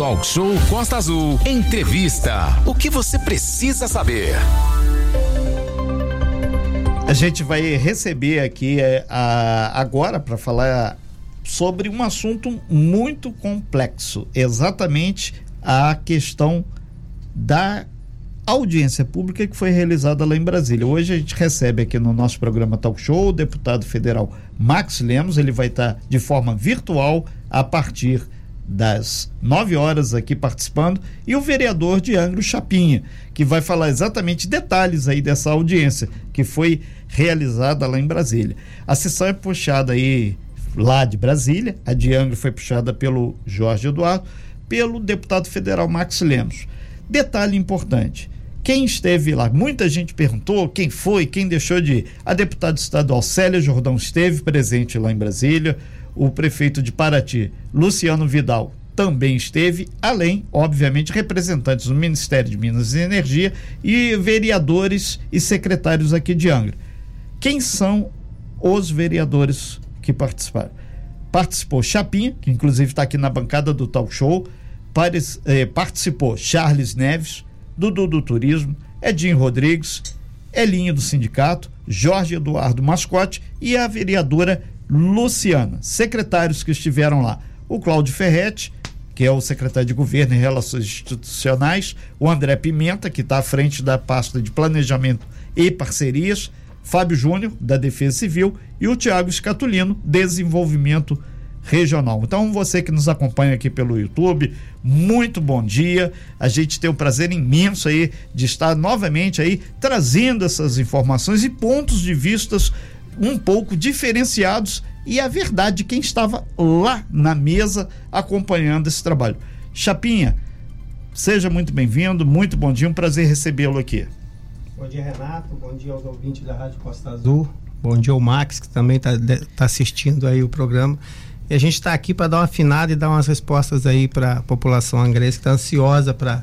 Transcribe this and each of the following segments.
Talk Show Costa Azul. Entrevista. O que você precisa saber? A gente vai receber aqui é, a, agora para falar sobre um assunto muito complexo, exatamente a questão da audiência pública que foi realizada lá em Brasília. Hoje a gente recebe aqui no nosso programa Talk Show o deputado federal Max Lemos, ele vai estar de forma virtual a partir das 9 horas aqui participando, e o vereador de Angro Chapinha, que vai falar exatamente detalhes aí dessa audiência que foi realizada lá em Brasília. A sessão é puxada aí lá de Brasília, a de Angro foi puxada pelo Jorge Eduardo, pelo deputado federal Max Lemos. Detalhe importante: quem esteve lá? Muita gente perguntou quem foi, quem deixou de ir. A deputada estadual Célia Jordão esteve presente lá em Brasília. O prefeito de Paraty, Luciano Vidal, também esteve, além, obviamente, representantes do Ministério de Minas e Energia e vereadores e secretários aqui de Angra. Quem são os vereadores que participaram? Participou Chapinha, que inclusive está aqui na bancada do talk show, eh, participou Charles Neves, Dudu do Turismo, Edinho Rodrigues, Elinho do Sindicato, Jorge Eduardo Mascote e a vereadora Luciana. Secretários que estiveram lá: o Cláudio Ferretti, que é o secretário de Governo e Relações Institucionais, o André Pimenta, que está à frente da pasta de Planejamento e Parcerias, Fábio Júnior, da Defesa Civil, e o Tiago Escatulino, Desenvolvimento regional. Então, você que nos acompanha aqui pelo YouTube, muito bom dia. A gente tem o prazer imenso aí de estar novamente aí trazendo essas informações e pontos de vistas um pouco diferenciados e a verdade de quem estava lá na mesa acompanhando esse trabalho. Chapinha, seja muito bem-vindo, muito bom dia, um prazer recebê-lo aqui. Bom dia, Renato. Bom dia aos ouvintes da Rádio Costa Azul. Bom dia ao Max, que também está tá assistindo aí o programa. E a gente está aqui para dar uma afinada e dar umas respostas aí para a população angrense que está ansiosa para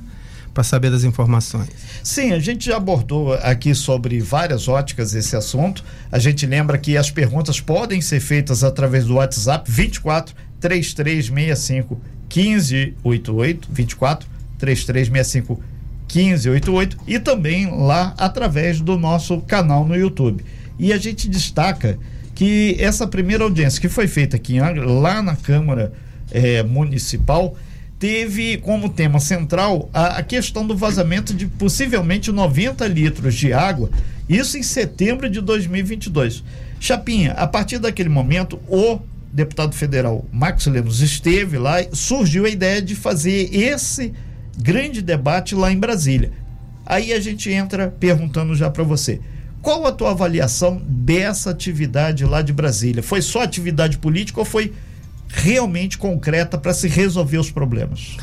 para saber das informações. Sim, a gente já abordou aqui sobre várias óticas esse assunto. A gente lembra que as perguntas podem ser feitas através do WhatsApp 24 3365 1588 24 3365 1588 e também lá através do nosso canal no YouTube. E a gente destaca que essa primeira audiência que foi feita aqui lá na Câmara é, Municipal, teve como tema central a, a, questão do vazamento de possivelmente 90 litros de água, isso em setembro de 2022. Chapinha, a partir daquele momento, o deputado federal Max Lemos esteve lá, surgiu a ideia de fazer esse grande debate lá em Brasília. Aí a gente entra perguntando já para você. Qual a tua avaliação dessa atividade lá de Brasília? Foi só atividade política ou foi realmente concreta para se resolver os problemas?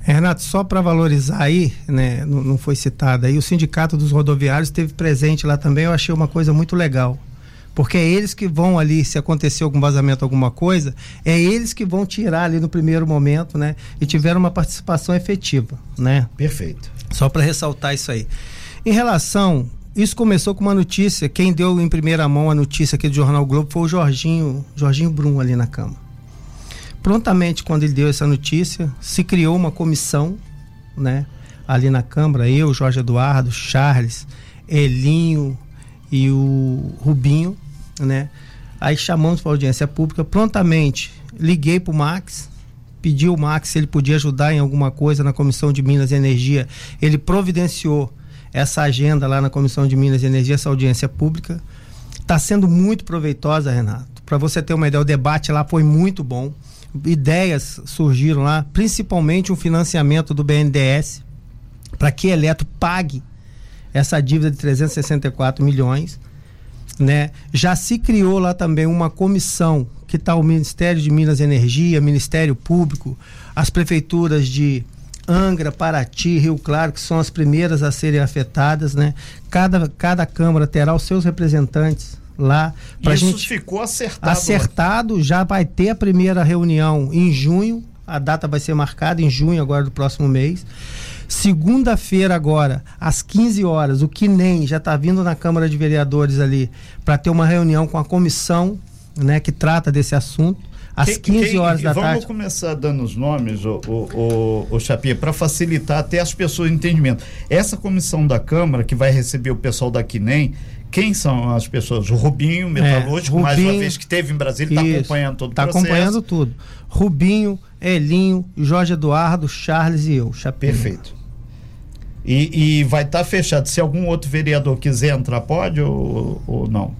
Renato, só para valorizar aí, né, não, não, foi citado aí, o Sindicato dos Rodoviários esteve presente lá também, eu achei uma coisa muito legal. Porque é eles que vão ali, se acontecer algum vazamento, alguma coisa, é eles que vão tirar ali no primeiro momento, né? E tiveram uma participação efetiva, né? Perfeito. Só para ressaltar isso aí. Em relação isso começou com uma notícia. Quem deu em primeira mão a notícia aqui do Jornal Globo foi o Jorginho, Jorginho Brum ali na cama. Prontamente, quando ele deu essa notícia, se criou uma comissão, né? Ali na Câmara, eu, Jorge Eduardo, Charles, Elinho e o Rubinho, né? Aí chamamos para audiência pública. Prontamente liguei para o Max, pedi o Max se ele podia ajudar em alguma coisa na Comissão de Minas e Energia. Ele providenciou essa agenda lá na Comissão de Minas e Energia, essa audiência pública. Está sendo muito proveitosa, Renato. Para você ter uma ideia, o debate lá foi muito bom. Ideias surgiram lá, principalmente um financiamento do BNDES para que a Eletro pague essa dívida de 364 milhões. Né? Já se criou lá também uma comissão que está o Ministério de Minas e Energia, Ministério Público, as prefeituras de Angra, Paraty, Rio Claro, que são as primeiras a serem afetadas, né? Cada, cada Câmara terá os seus representantes lá. Isso gente ficou acertado. Acertado, já vai ter a primeira reunião em junho, a data vai ser marcada em junho agora do próximo mês. Segunda-feira agora, às 15 horas, o nem já está vindo na Câmara de Vereadores ali para ter uma reunião com a comissão, né, que trata desse assunto às 15 horas da vamos tarde. Vamos começar dando os nomes, o, o, o, o Chapinha, para facilitar até as pessoas entendimento. Essa comissão da Câmara, que vai receber o pessoal da Quinem, quem são as pessoas? O Rubinho, metalúrgico, é, Rubinho, mais uma vez que teve em Brasília, está acompanhando todo o tá processo. Está acompanhando tudo. Rubinho, Elinho, Jorge Eduardo, Charles e eu, Chapinha. Perfeito. E, e vai estar tá fechado. Se algum outro vereador quiser entrar, pode ou, ou não?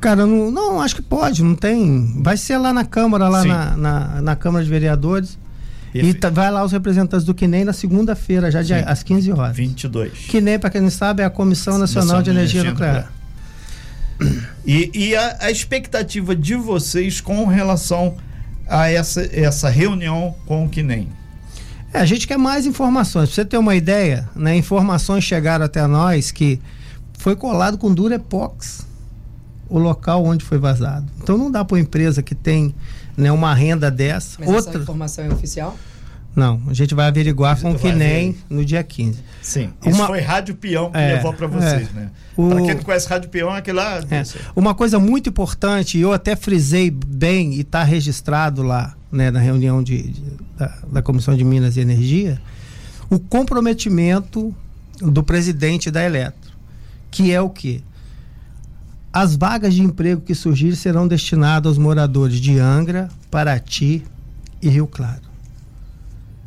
Cara, não, não, acho que pode, não tem. Vai ser lá na Câmara, lá na, na, na, Câmara de Vereadores. E tá, vai lá os representantes do QNEM na segunda-feira, já de, às 15 horas. 22. QNEM, para quem não sabe, é a Comissão Nacional, Nacional de Energia, Energia Nuclear. Nuclear. E, e a, a, expectativa de vocês com relação a essa, essa reunião com o QNEM? É, a gente quer mais informações. Pra você ter uma ideia, né, informações chegaram até nós que foi colado com Durepox o local onde foi vazado. Então não dá para uma empresa que tem né, uma renda dessa. Mas outra essa informação é oficial? Não, a gente vai averiguar com o nem no dia 15. Sim, isso uma... foi Rádio Peão que é, levou para vocês, é. né? O... Para quem não conhece Rádio Peão, é aquele lá. É. Uma coisa muito importante, e eu até frisei bem e está registrado lá né, na reunião de, de da, da Comissão de Minas e Energia, o comprometimento do presidente da Eletro, que é o quê? As vagas de emprego que surgirem serão destinadas aos moradores de Angra, Paraty e Rio Claro.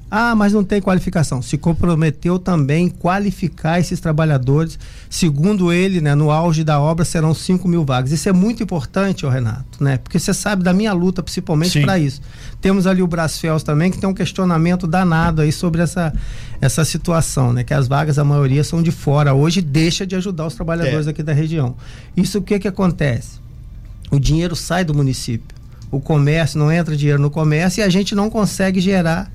Ah, mas não tem qualificação. Se comprometeu também em qualificar esses trabalhadores. Segundo ele, né, no auge da obra serão 5 mil vagas. Isso é muito importante, ô Renato, né? Porque você sabe da minha luta, principalmente para isso. Temos ali o Brasfels também, que tem um questionamento danado aí sobre essa, essa situação, né? Que as vagas, a maioria, são de fora. Hoje deixa de ajudar os trabalhadores é. aqui da região. Isso o que que acontece? O dinheiro sai do município. O comércio, não entra dinheiro no comércio e a gente não consegue gerar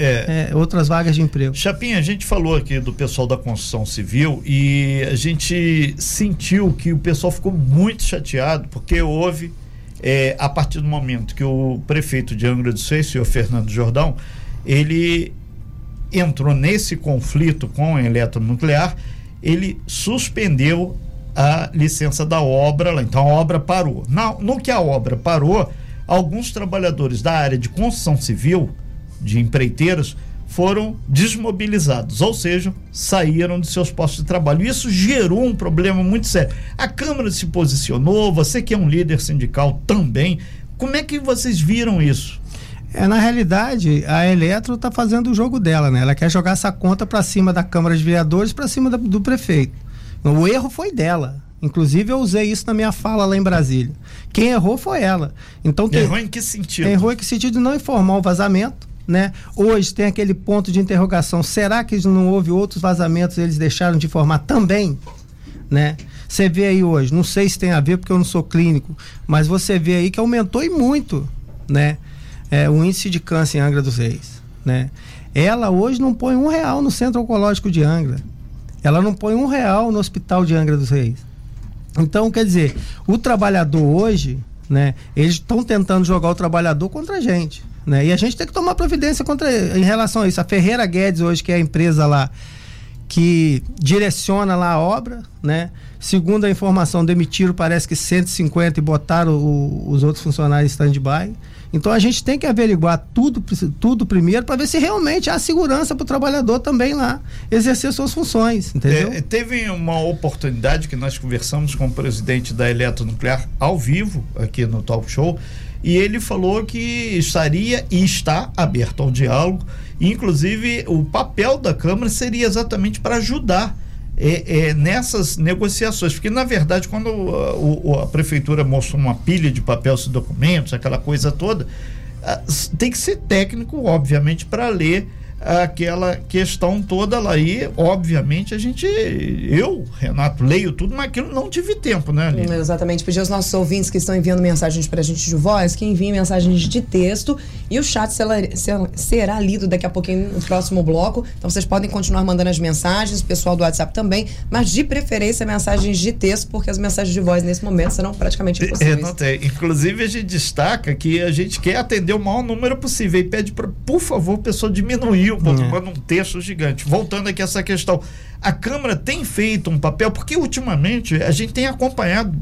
é, é, outras vagas de emprego. Chapinha, a gente falou aqui do pessoal da construção civil e a gente sentiu que o pessoal ficou muito chateado porque houve, é, a partir do momento que o prefeito de Angra dos Reis, o Fernando Jordão, ele entrou nesse conflito com a eletronuclear, ele suspendeu a licença da obra, então a obra parou. No, no que a obra parou, alguns trabalhadores da área de construção civil de empreiteiros foram desmobilizados, ou seja, saíram de seus postos de trabalho. Isso gerou um problema muito sério. A Câmara se posicionou, você que é um líder sindical também. Como é que vocês viram isso? É, na realidade, a Eletro está fazendo o jogo dela, né? Ela quer jogar essa conta para cima da Câmara de Vereadores, para cima da, do prefeito. O erro foi dela. Inclusive, eu usei isso na minha fala lá em Brasília. Quem errou foi ela. Então, tem, errou em que sentido? Errou em que sentido de não informar o vazamento né? Hoje tem aquele ponto de interrogação. Será que não houve outros vazamentos eles deixaram de informar também? Né? Você vê aí hoje, não sei se tem a ver porque eu não sou clínico, mas você vê aí que aumentou e muito, né? É, o índice de câncer em Angra dos Reis, né? Ela hoje não põe um real no centro oncológico de Angra. Ela não põe um real no hospital de Angra dos Reis. Então, quer dizer, o trabalhador hoje, né? Eles estão tentando jogar o trabalhador contra a gente. Né? E a gente tem que tomar providência contra em relação a isso. A Ferreira Guedes hoje, que é a empresa lá que direciona lá a obra, né? Segundo a informação, demitiram parece que 150 e botaram o, os outros funcionários em stand-by. Então a gente tem que averiguar tudo, tudo primeiro para ver se realmente há segurança para o trabalhador também lá exercer suas funções, entendeu? É, teve uma oportunidade que nós conversamos com o presidente da Eletronuclear ao vivo aqui no Talk Show e ele falou que estaria e está aberto ao diálogo. Inclusive, o papel da Câmara seria exatamente para ajudar é, é, nessas negociações, porque na verdade, quando a, o, a prefeitura mostrou uma pilha de papéis documentos, aquela coisa toda, tem que ser técnico, obviamente, para ler aquela questão toda lá. E, obviamente, a gente, eu, Renato, leio tudo, mas aquilo não tive tempo, né, Aline? Exatamente. Pedir aos nossos ouvintes que estão enviando mensagens para a gente de voz, que enviem mensagens de texto e o chat será, lido daqui a pouquinho no próximo bloco. Então, vocês podem continuar mandando as mensagens, o pessoal do WhatsApp também, mas de preferência mensagens de texto, porque as mensagens de voz nesse momento serão praticamente impossíveis. É, não tem. Inclusive, a gente destaca que a gente quer atender o maior número possível e pede, para, por favor, o pessoal diminuir um é. um texto gigante. Voltando aqui a essa questão, a Câmara tem feito um papel, porque ultimamente a gente tem acompanhado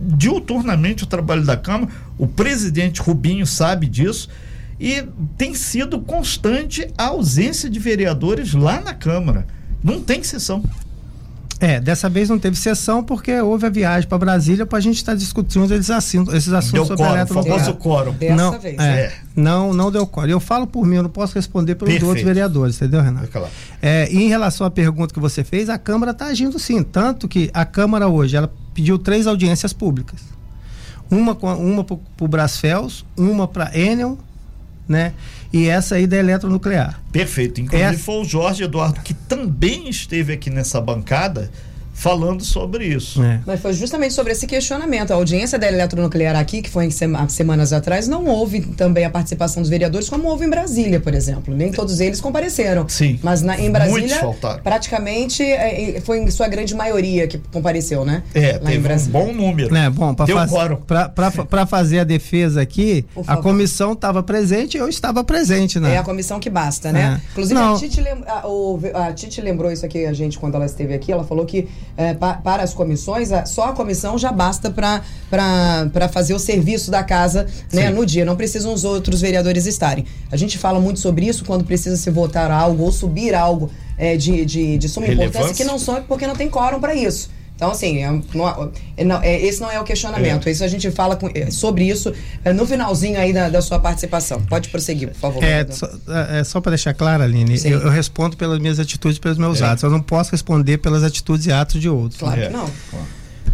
diuturnamente o trabalho da Câmara. O presidente Rubinho sabe disso. E tem sido constante a ausência de vereadores lá na Câmara. Não tem sessão. É, dessa vez não teve sessão porque houve a viagem para Brasília para a gente estar tá discutindo esses assuntos, esses assuntos deu sobre quórum, o famoso quórum. Dessa não, vez. É, é. Não, não deu quórum. Eu falo por mim, eu não posso responder pelos Perfeito. outros vereadores, entendeu, Renato? É claro. É, em relação à pergunta que você fez, a Câmara está agindo sim. Tanto que a Câmara hoje, ela pediu três audiências públicas. Uma, uma para o Brasfels, uma para Enel, né? E essa aí da eletronuclear. Perfeito. Inclusive essa... foi o Jorge Eduardo que também esteve aqui nessa bancada falando sobre isso. É. Mas foi justamente sobre esse questionamento. A audiência da eletronuclear aqui, que foi em semanas atrás, não houve também a participação dos vereadores, como houve em Brasília, por exemplo. Nem todos eles compareceram. Sim. Mas na, em Brasília, praticamente é, é, foi em sua grande maioria que compareceu, né? É, Lá teve um bom número. É, bom, para fazer a defesa aqui, a comissão estava presente eu estava presente, né? É a comissão que basta, né? É. Inclusive, a Tite, lem a, a Tite lembrou isso aqui a gente quando ela esteve aqui. Ela falou que é, pa, para as comissões, só a comissão já basta para fazer o serviço da casa né, no dia. Não precisam os outros vereadores estarem. A gente fala muito sobre isso quando precisa se votar algo ou subir algo é, de, de, de suma importância, que não são porque não tem quórum para isso. Então, assim, é, não, é, não, é, esse não é o questionamento. É. Isso a gente fala com, é, sobre isso é, no finalzinho aí da, da, sua participação. Pode prosseguir, por favor. É, só, é, só para deixar claro, Aline, eu, eu, respondo pelas minhas atitudes e pelos meus atos. Eu não posso responder pelas atitudes e atos de outros. Claro que não.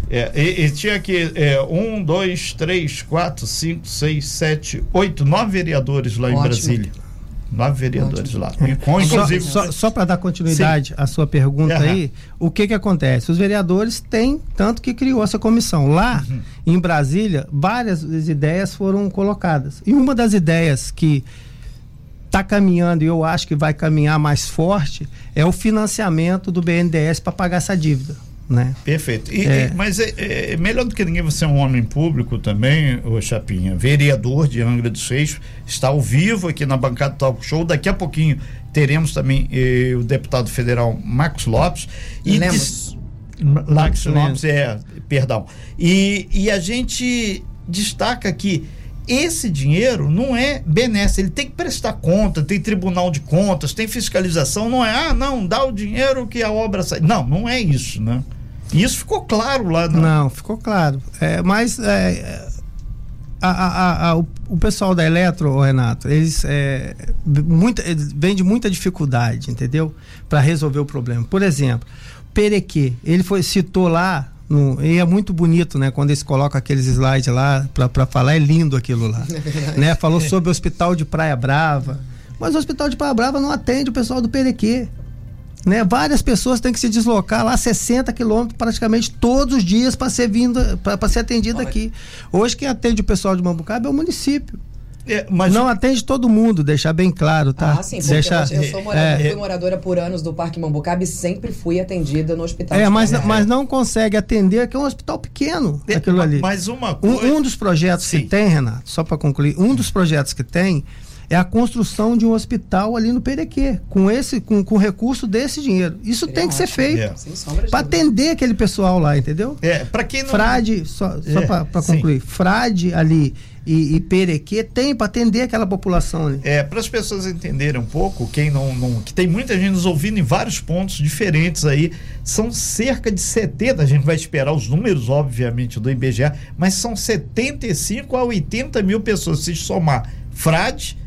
É, e, e, tinha aqui é, um, dois, três, quatro, cinco, seis, sete, oito, nove vereadores lá Ótimo. em Brasília. Nove vereadores lá. Com, inclusive... Só, só, só para dar continuidade Sim. à sua pergunta uhum. aí, o que que acontece? Os vereadores têm tanto que criou essa comissão. Lá uhum. em Brasília, várias ideias foram colocadas. E uma das ideias que está caminhando e eu acho que vai caminhar mais forte é o financiamento do BNDES para pagar essa dívida né? Perfeito. E, é. E, mas é, é, melhor do que ninguém você é um homem público também, o Chapinha, vereador de Angra dos Reis, está ao vivo aqui na bancada do Talk Show. Daqui a pouquinho teremos também eh, o deputado federal Marcos Lopes. E Lemos. Marcos Lopes, é, perdão. E, e a gente destaca que esse dinheiro não é benesse, ele tem que prestar conta, tem tribunal de contas, tem fiscalização, não é, ah, não, dá o dinheiro que a obra sai. Não, não é isso, né? Isso ficou claro lá. Não, não ficou claro. É, mas é, a, a, a, o, o, pessoal da Eletro, Renato, eles, é, muita, eles vêm de muita dificuldade, entendeu? Para resolver o problema. Por exemplo, Perequê, ele foi, citou lá no, e é muito bonito, né? Quando eles colocam aqueles slides lá para falar, é lindo aquilo lá. É né? Falou sobre o hospital de Praia Brava. Mas o hospital de Praia Brava não atende o pessoal do Perequê. Né? Várias pessoas têm que se deslocar lá 60 quilômetros praticamente todos os dias para ser vindo para ser atendido aqui. Hoje quem atende o pessoal de Mambucaba é o município. É, mas não atende todo mundo, deixar bem claro, tá? Ah, sim, porque Deixa, eu, sou moradora, é, fui moradora por anos do Parque Mambucaba e sempre fui atendida no hospital. É, mas, mas não consegue atender, que é um hospital pequeno, é, aquilo ali. Mas uma coisa... um, um dos projetos sim. que tem, Renato, só para concluir, um dos projetos que tem é a construção de um hospital ali no Perequê, com esse com, com recurso desse dinheiro. Isso Seria tem que ser feito é. para atender aquele pessoal lá, entendeu? É, para quem não Frade, só, só é, para concluir, sim. Frade ali e, e Perequê tem para atender aquela população ali. É, para as pessoas entenderem um pouco, quem não, não, que tem muita gente nos ouvindo em vários pontos diferentes aí, são cerca de 70, a gente vai esperar os números, obviamente, do IBGE, mas são 75 a 80 mil pessoas, se somar Frade,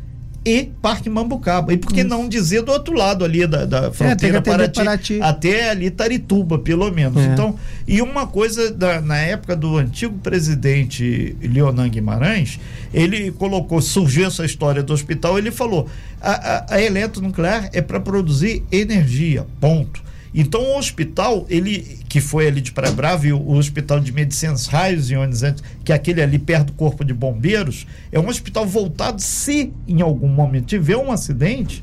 e Parque Mambucaba. E por que não dizer do outro lado ali da, da é, fronteira é, Paraty, Paraty, até ali Tarituba, pelo menos. É. Então, e uma coisa da, na época do antigo presidente Leonan Guimarães, ele colocou, surgiu essa história do hospital, ele falou: a, a, a eletronuclear é para produzir energia, ponto. Então o hospital, ele que foi ali de Praia Brava, e o, Hospital de Medicinas Raios Ionizantes, que é aquele ali perto do Corpo de Bombeiros, é um hospital voltado se em algum momento tiver um acidente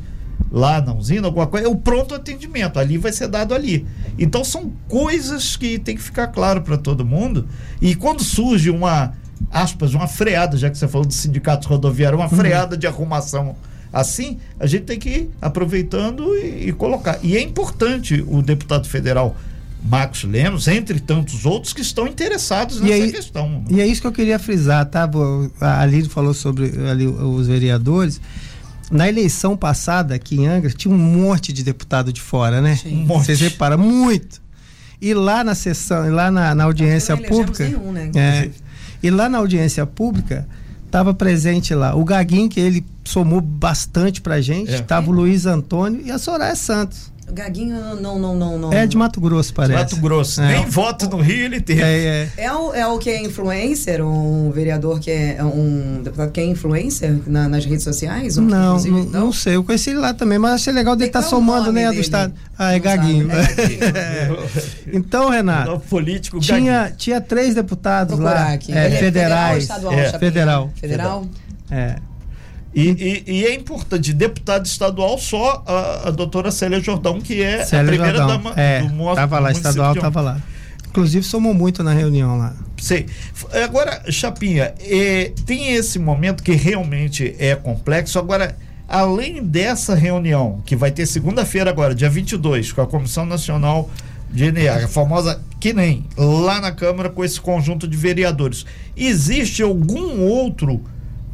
lá na usina, alguma coisa, é o pronto atendimento, ali vai ser dado ali. Então são coisas que tem que ficar claro para todo mundo. E quando surge uma aspas, uma freada, já que você falou de sindicatos rodoviários, uma uhum. freada de arrumação Assim, a gente tem que ir aproveitando e, e colocar. E é importante o deputado federal Marcos Lemos, entre tantos outros que estão interessados nessa aí, questão. E é isso que eu queria frisar, tá? A Lídio falou sobre ali, os vereadores. Na eleição passada aqui em Angra, tinha um monte de deputado de fora, né? Um Vocês reparam, muito. E lá na sessão, lá na, na audiência pública. Nenhum, né? é, e lá na audiência pública, estava presente lá o Gaguinho, que ele somou bastante pra gente, estava é. o Luiz Antônio e a Soraya Santos. Gaguinho não, não, não, não. É de Mato Grosso, parece. Mato Grosso. É. Nem voto no Rio ele teve. É, é. é, o, é o que é influencer, um vereador que é um deputado que é influencer na, nas redes sociais? Um não, não, não, não, sei. Eu conheci ele lá também, mas achei legal dele estar tá somando, né, dele? do estado. Ah, é Gaguinho. É Gaguinho. então, Renato. O político tinha, tinha três deputados lá. Aqui. É, federais. Federal, estadual, federal. Federal. É. E, e, e, é importante, deputado estadual, só a, a doutora Célia Jordão, que é Célia a primeira Jordão. dama é, do município. Estava lá, estadual estava lá. Inclusive, somou muito na reunião lá. Sei. Agora, Chapinha, é, tem esse momento que realmente é complexo. Agora, além dessa reunião, que vai ter segunda-feira agora, dia 22, com a Comissão Nacional de Energia, a famosa que nem lá na Câmara com esse conjunto de vereadores, existe algum outro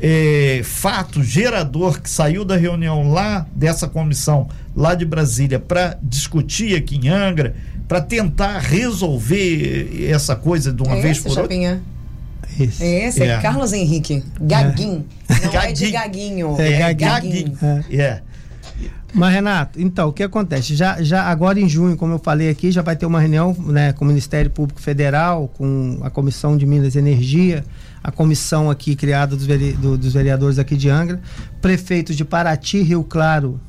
é, fato gerador que saiu da reunião lá dessa comissão lá de Brasília para discutir aqui em Angra, para tentar resolver essa coisa de uma é vez esse, por Chapinha? outra? Esse. É esse, é, é Carlos Henrique. Gaguinho. É. Não é de gaguinho. É, é gaguinho. É. Mas, Renato, então, o que acontece? Já, já agora em junho, como eu falei aqui, já vai ter uma reunião né, com o Ministério Público Federal, com a Comissão de Minas e Energia, a comissão aqui criada dos, veri, do, dos vereadores aqui de Angra, prefeitos de Paraty, Rio Claro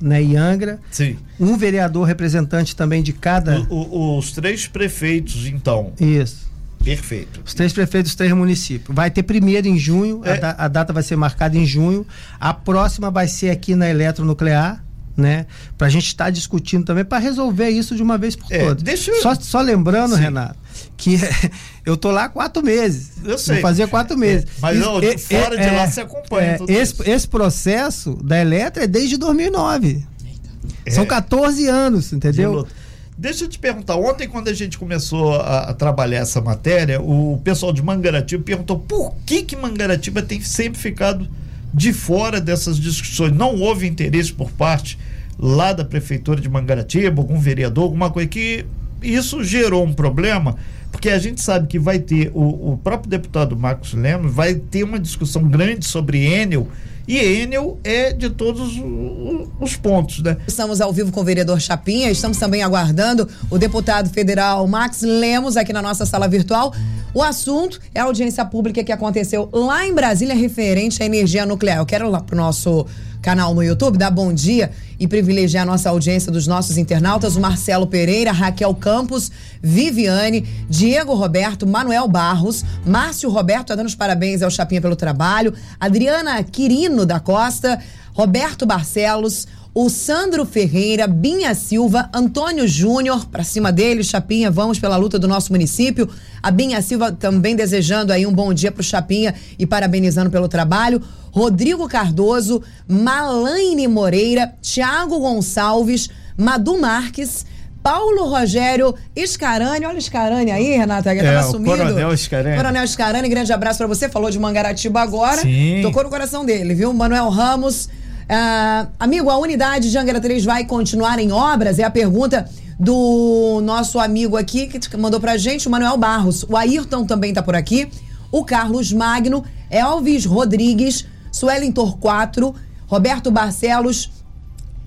né, e Angra. Sim. Um vereador representante também de cada. O, o, os três prefeitos, então. Isso. Perfeito. Os três prefeitos dos três municípios. Vai ter primeiro em junho, é. a, a, data vai ser marcada em junho. A próxima vai ser aqui na Eletronuclear né? Para a gente estar tá discutindo também para resolver isso de uma vez por é, todas. Deixa eu... só, só lembrando, Sim. Renato, que eu tô lá há quatro meses. Eu sei. Vou fazer quatro meses. É, mas não, e, fora e, de é, lá você acompanha. É, esse, esse processo da Eletra é desde 2009. São 14 anos, entendeu? Deixa eu te perguntar, ontem quando a gente começou a, a, trabalhar essa matéria, o pessoal de Mangaratiba perguntou por que que Mangaratiba tem sempre ficado de fora dessas discussões. Não houve interesse por parte lá da prefeitura de Mangaratiba, algum vereador, alguma coisa que isso gerou um problema, porque a gente sabe que vai ter o, o próprio deputado Marcos Lemos vai ter uma discussão grande sobre Enel e Enel é de todos os pontos, né? Estamos ao vivo com o vereador Chapinha, estamos também aguardando o deputado federal Max Lemos aqui na nossa sala virtual. O assunto é a audiência pública que aconteceu lá em Brasília referente à energia nuclear. Eu quero lá pro nosso canal no YouTube, dar bom dia e privilegiar a nossa audiência dos nossos internautas, o Marcelo Pereira, Raquel Campos, Viviane, Diego Roberto, Manuel Barros, Márcio Roberto, tá dando os parabéns ao Chapinha pelo trabalho, Adriana Quirino da Costa, Roberto Barcelos, o Sandro Ferreira, Binha Silva, Antônio Júnior, para cima dele, Chapinha, vamos pela luta do nosso município. A Binha Silva também desejando aí um bom dia para o Chapinha e parabenizando pelo trabalho. Rodrigo Cardoso, Malaine Moreira, Tiago Gonçalves, Madu Marques, Paulo Rogério Scarani. Olha o Scarani aí, Renata, que é, tava sumido. Coronel Scarani. Coronel Scarani, grande abraço para você. Falou de Mangaratiba agora. Sim. Tocou no coração dele, viu? Manuel Ramos. Uh, amigo, a unidade de Angra 3 vai continuar em obras? É a pergunta do nosso amigo aqui que mandou pra gente, o Manuel Barros. O Ayrton também tá por aqui. O Carlos Magno, Elvis Rodrigues, Suelen Torquato, Roberto Barcelos.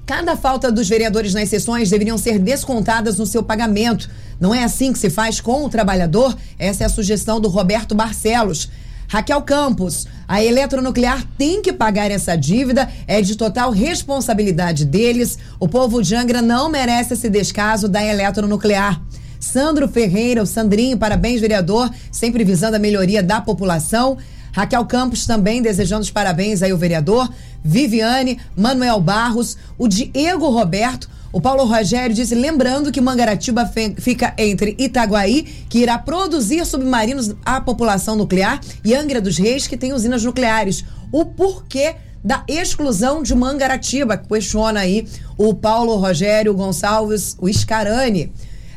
Cada falta dos vereadores nas sessões deveriam ser descontadas no seu pagamento. Não é assim que se faz com o trabalhador? Essa é a sugestão do Roberto Barcelos. Raquel Campos, a eletronuclear tem que pagar essa dívida, é de total responsabilidade deles. O povo de Angra não merece esse descaso da eletronuclear. Sandro Ferreira, o Sandrinho, parabéns, vereador, sempre visando a melhoria da população. Raquel Campos também desejando os parabéns aí ao vereador. Viviane, Manuel Barros, o Diego Roberto. O Paulo Rogério disse, lembrando que Mangaratiba fica entre Itaguaí, que irá produzir submarinos à população nuclear, e Angra dos Reis, que tem usinas nucleares. O porquê da exclusão de Mangaratiba, questiona aí o Paulo Rogério Gonçalves, o Scarani.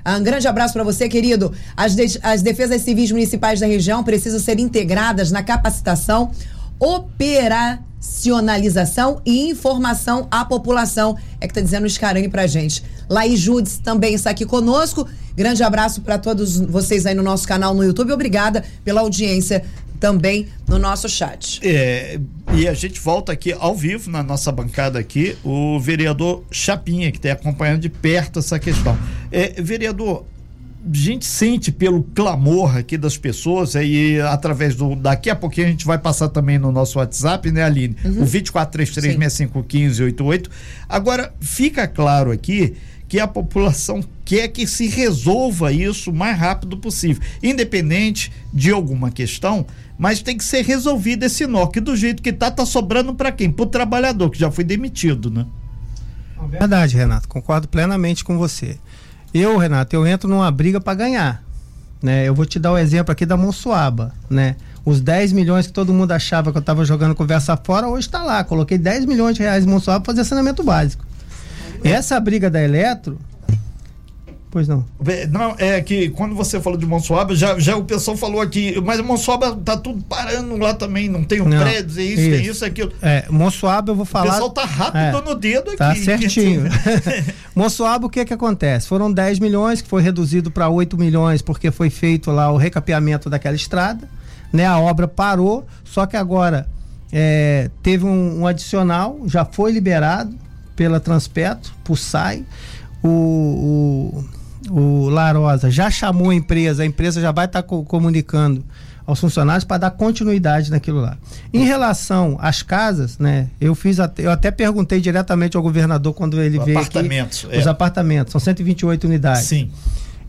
Um grande abraço para você, querido. As, de, as defesas civis municipais da região precisam ser integradas na capacitação, operacionalização e informação à população. É que tá dizendo o Scarani pra gente. Laís Judes também está aqui conosco. Grande abraço para todos vocês aí no nosso canal no YouTube. Obrigada pela audiência também no nosso chat. É, e a gente volta aqui ao vivo na nossa bancada aqui, o vereador Chapinha, que tem acompanhando de perto essa questão. É, vereador, a gente sente pelo clamor aqui das pessoas e através do daqui a pouquinho a gente vai passar também no nosso WhatsApp, né, Aline? Uhum. O 2433651588. Agora fica claro aqui que a população quer que se resolva isso o mais rápido possível, independente de alguma questão, mas tem que ser resolvido esse nó, que do jeito que tá, tá sobrando para quem? Pro trabalhador, que já foi demitido, né? Verdade, Renato, concordo plenamente com você. Eu, Renato, eu entro numa briga para ganhar, né? Eu vou te dar o um exemplo aqui da Monsuaba, né? Os 10 milhões que todo mundo achava que eu estava jogando conversa fora, hoje está lá. Coloquei 10 milhões de reais em Monsuaba para fazer saneamento básico. Essa briga da Eletro, Pois não. Não, é que quando você falou de Monsuaba, já, já o pessoal falou aqui, mas Monsuaba tá tudo parando lá também, não tem um não, prédio, é isso, isso, tem isso, aquilo. É, Monsuaba eu vou falar. O pessoal tá rápido é, no dedo aqui. Tá certinho. Monsuaba, o que que acontece? Foram 10 milhões, que foi reduzido para 8 milhões, porque foi feito lá o recapeamento daquela estrada, né? A obra parou, só que agora é, teve um, um adicional, já foi liberado pela Transpetro, por SAI. o, o o Larosa já chamou a empresa, a empresa já vai estar tá co comunicando aos funcionários para dar continuidade naquilo lá. Em relação às casas, né? Eu fiz até, eu até perguntei diretamente ao governador quando ele o veio apartamentos, aqui, é. os apartamentos, são 128 unidades. Sim.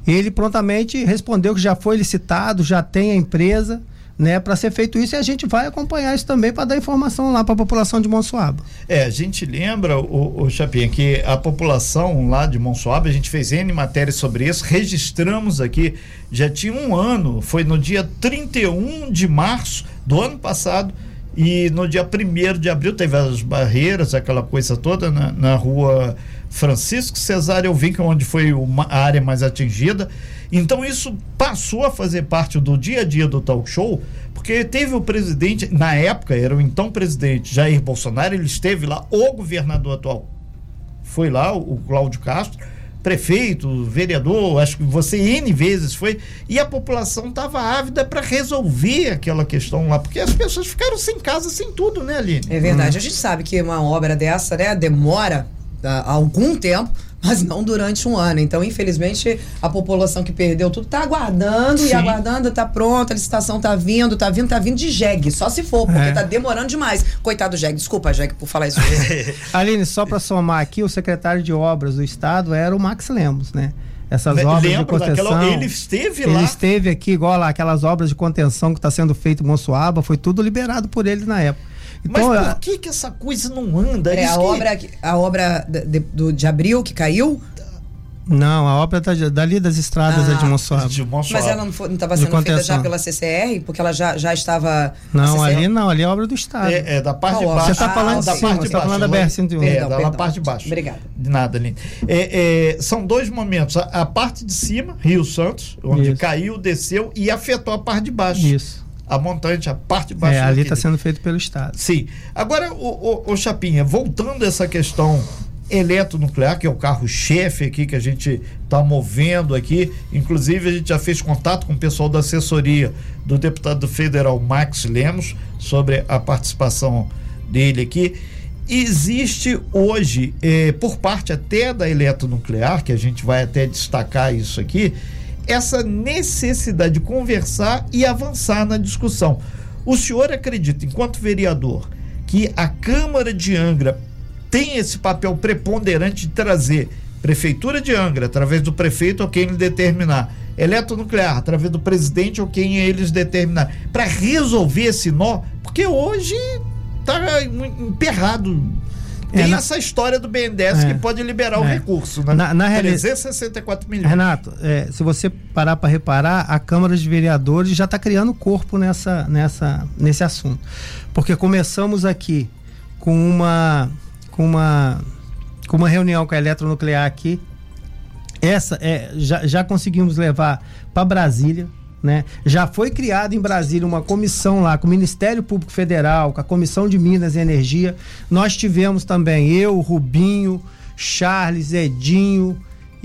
Ele prontamente respondeu que já foi licitado, já tem a empresa né, para ser feito isso e a gente vai acompanhar isso também para dar informação lá para a população de Monsuaba. É, a gente lembra, o, o Chapinha, que a população lá de Monsuaba, a gente fez N matérias sobre isso, registramos aqui, já tinha um ano, foi no dia 31 de março do ano passado, e no dia 1 de abril teve as barreiras, aquela coisa toda na, na rua Francisco Cesário Vinca, onde foi uma, a área mais atingida. Então isso passou a fazer parte do dia a dia do talk show, porque teve o presidente, na época era o então presidente Jair Bolsonaro, ele esteve lá, o governador atual foi lá, o Cláudio Castro, prefeito, vereador, acho que você N vezes foi, e a população estava ávida para resolver aquela questão lá, porque as pessoas ficaram sem casa, sem tudo, né, Aline? É verdade. Hum. A gente sabe que uma obra dessa, né, demora uh, algum tempo mas não durante um ano. Então, infelizmente, a população que perdeu tudo está aguardando Sim. e aguardando, está pronta, a licitação está vindo, está vindo, está vindo de jegue, só se for, porque está é. demorando demais. Coitado do jegue, desculpa, jegue, por falar isso. Aline, só para somar aqui, o secretário de obras do estado era o Max Lemos, né? essas obras de contenção. Daquela, ele esteve ele lá. Ele esteve aqui, igual lá, aquelas obras de contenção que está sendo feito em Monsuaba, foi tudo liberado por ele na época. Então, Mas por que que essa coisa não anda? É, a, que... obra, a obra de, de, de abril que caiu não, a obra tá, dali das estradas ah, é de Monsuaba. de Mas ela não estava sendo feita já pela CCR? Porque ela já, já estava. Não, ali não, ali é obra do Estado. É, é da parte de baixo. Você está falando, ah, da sim, parte de tá baixo. falando da BR-101. É, da parte de baixo. Obrigada. De nada, Aline. É, é, são dois momentos. A, a, parte de cima, Rio Santos, onde Isso. caiu, desceu e afetou a parte de baixo. Isso a montante, a parte de baixo. É, ali está sendo feito pelo Estado. Sim. Agora, o, o, o Chapinha, voltando a essa questão eletronuclear, que é o carro-chefe aqui que a gente está movendo aqui. Inclusive, a gente já fez contato com o pessoal da assessoria do deputado federal Max Lemos sobre a participação dele aqui. Existe hoje, eh, por parte até da eletronuclear, que a gente vai até destacar isso aqui, essa necessidade de conversar e avançar na discussão. O senhor acredita, enquanto vereador, que a Câmara de Angra tem esse papel preponderante de trazer Prefeitura de Angra, através do prefeito ou quem ele determinar, eletronuclear, através do presidente ou quem eles determinar, para resolver esse nó, porque hoje está emperrado. É, Tem é, essa história do BNDES é, que pode liberar é, o recurso, né? Na, na 364 milhões. Renato, é, se você parar para reparar, a Câmara de Vereadores já está criando corpo nessa, nessa, nesse assunto. Porque começamos aqui com uma com uma, com uma reunião com a eletronuclear aqui essa é, já, já conseguimos levar para Brasília. Né? Já foi criada em Brasília uma comissão lá com o Ministério Público Federal, com a Comissão de Minas e Energia. Nós tivemos também eu, Rubinho, Charles, Edinho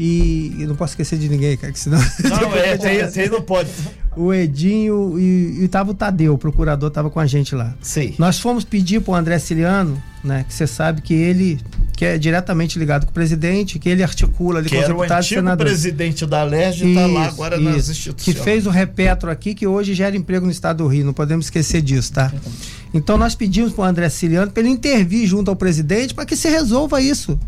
e, e não posso esquecer de ninguém, cara, que senão. Não, é, tem, não pode. O Edinho e, e tava o Tadeu, o procurador tava com a gente lá. Sim. Nós fomos pedir pro André Ciliano, né, que você sabe que ele que é diretamente ligado com o presidente, que ele articula ali que com os o deputados e senadores. presidente da LERJ está lá agora nas isso. instituições. Que fez o Repetro aqui, que hoje gera emprego no estado do Rio, não podemos esquecer disso, tá? Então nós pedimos para o André Ciliano para ele intervir junto ao presidente para que se resolva isso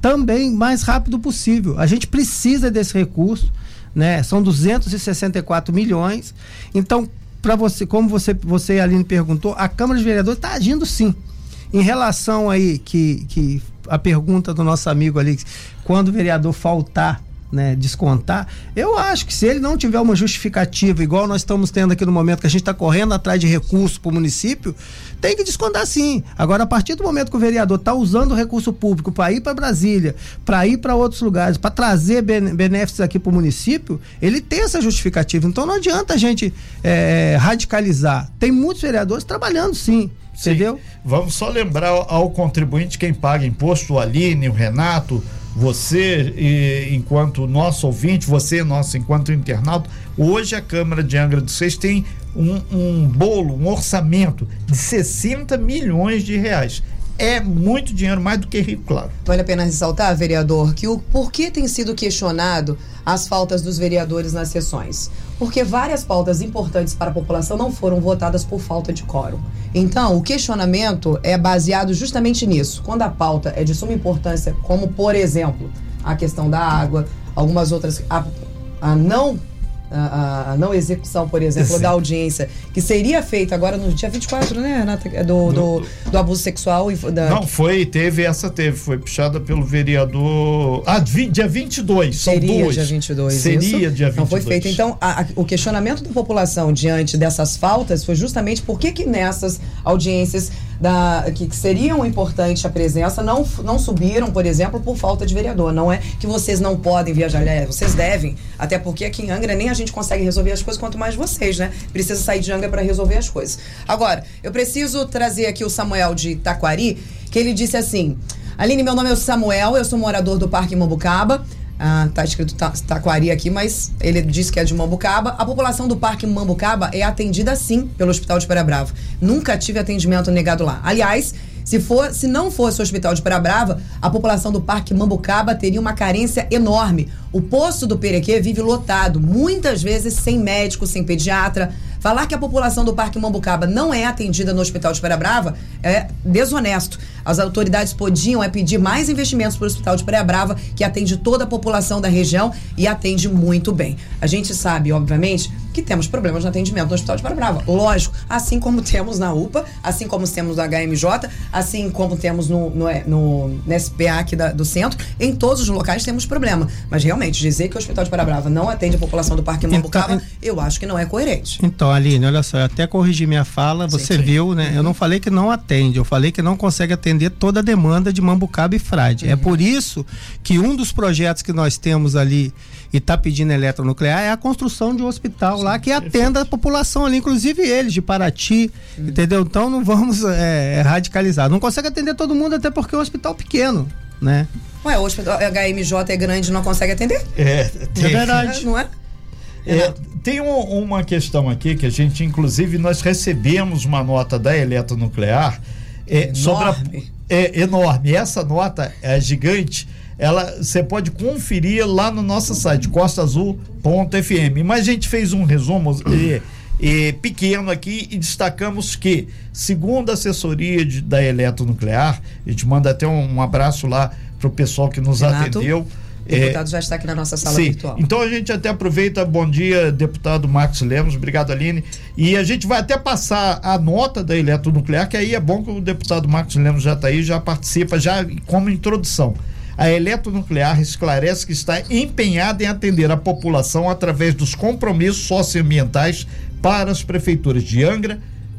também mais rápido possível. A gente precisa desse recurso, né? São 264 milhões. Então, para você, como você, você Aline perguntou, a Câmara de Vereadores está agindo sim. Em relação aí que, que a pergunta do nosso amigo ali, quando o vereador faltar né, descontar. Eu acho que se ele não tiver uma justificativa, igual nós estamos tendo aqui no momento que a gente está correndo atrás de recursos para o município, tem que descontar sim. Agora, a partir do momento que o vereador está usando o recurso público para ir para Brasília, para ir para outros lugares, para trazer benefícios aqui para o município, ele tem essa justificativa. Então não adianta a gente é, radicalizar. Tem muitos vereadores trabalhando sim. Sim. Entendeu? Vamos só lembrar ao contribuinte quem paga imposto, o Aline, o Renato, você, enquanto nosso ouvinte, você, nosso, enquanto internauta, hoje a Câmara de Angra dos Seis tem um, um bolo, um orçamento de 60 milhões de reais é muito dinheiro, mais do que rico, claro. Vale a pena ressaltar, vereador, que o porquê tem sido questionado as faltas dos vereadores nas sessões? Porque várias pautas importantes para a população não foram votadas por falta de quórum. Então, o questionamento é baseado justamente nisso. Quando a pauta é de suma importância, como, por exemplo, a questão da água, algumas outras. a, a não a, a, não execução, por exemplo, Sim. da audiência, que seria feita agora no dia 24, né, Renata? Do, do, do abuso sexual. E da... Não, foi, teve, essa teve, foi puxada pelo vereador. Ah, dia 22, são Seria duas. dia 22. Seria isso. dia 22. Não foi feito. Então, a, o questionamento da população diante dessas faltas foi justamente por que, que nessas audiências da, que, que seriam importantes a presença não, não subiram, por exemplo, por falta de vereador. Não é que vocês não podem viajar, vocês devem, até porque aqui em Angra nem a gente consegue resolver as coisas, quanto mais vocês, né? Precisa sair de Angra para resolver as coisas. Agora, eu preciso trazer aqui o Samuel de Taquari, que ele disse assim: Aline, meu nome é Samuel, eu sou morador do Parque Mambucaba. Ah, tá escrito Taquari aqui, mas ele disse que é de Mambucaba. A população do Parque Mambucaba é atendida sim pelo Hospital de Praia Brava. Nunca tive atendimento negado lá. Aliás, se, for, se não fosse o Hospital de Praia Brava, a população do Parque Mambucaba teria uma carência enorme. O posto do Perequê vive lotado, muitas vezes sem médico, sem pediatra. Falar que a população do Parque Mambucaba não é atendida no Hospital de Praia Brava é desonesto. As autoridades podiam é pedir mais investimentos para o Hospital de Praia Brava, que atende toda a população da região e atende muito bem. A gente sabe, obviamente, que temos problemas no atendimento no Hospital de Praia Brava. Lógico, assim como temos na UPA, assim como temos no HMJ, assim como temos no, no, no, no SPA aqui da, do centro, em todos os locais temos problema. Mas realmente, dizer que o Hospital de Praia Brava não atende a população do Parque Mambucaba, então, eu acho que não é coerente. Então, Aline, olha só, eu até corrigi minha fala, você sim, sim. viu, né? Uhum. Eu não falei que não atende, eu falei que não consegue atender toda a demanda de Mambucaba e Frade. É uhum. É por isso que um dos projetos que nós temos ali e está pedindo eletronuclear é a construção de um hospital Sim, lá que atenda a população ali, inclusive eles de Paraty, hum. entendeu? Então não vamos é, radicalizar. Não consegue atender todo mundo até porque é um hospital pequeno, né? Ué, o hospital HMJ é grande e não consegue atender? É, é verdade. Não é? É, tem um, uma questão aqui que a gente, inclusive, nós recebemos uma nota da eletronuclear é, sobre a, é enorme. Essa nota é gigante ela você pode conferir lá no nosso site costaazul.fm. Mas a gente fez um resumo e, e, pequeno aqui e destacamos que, segundo a assessoria de, da Eletronuclear, a gente manda até um, um abraço lá para o pessoal que nos Renato. atendeu. O deputado é, já está aqui na nossa sala sim. virtual. Então a gente até aproveita. Bom dia, deputado Marcos Lemos. Obrigado, Aline. E a gente vai até passar a nota da eletronuclear, que aí é bom que o deputado Marcos Lemos já está aí, já participa, já como introdução a Eletronuclear esclarece que está empenhada em atender a população através dos compromissos socioambientais para as prefeituras de Angra,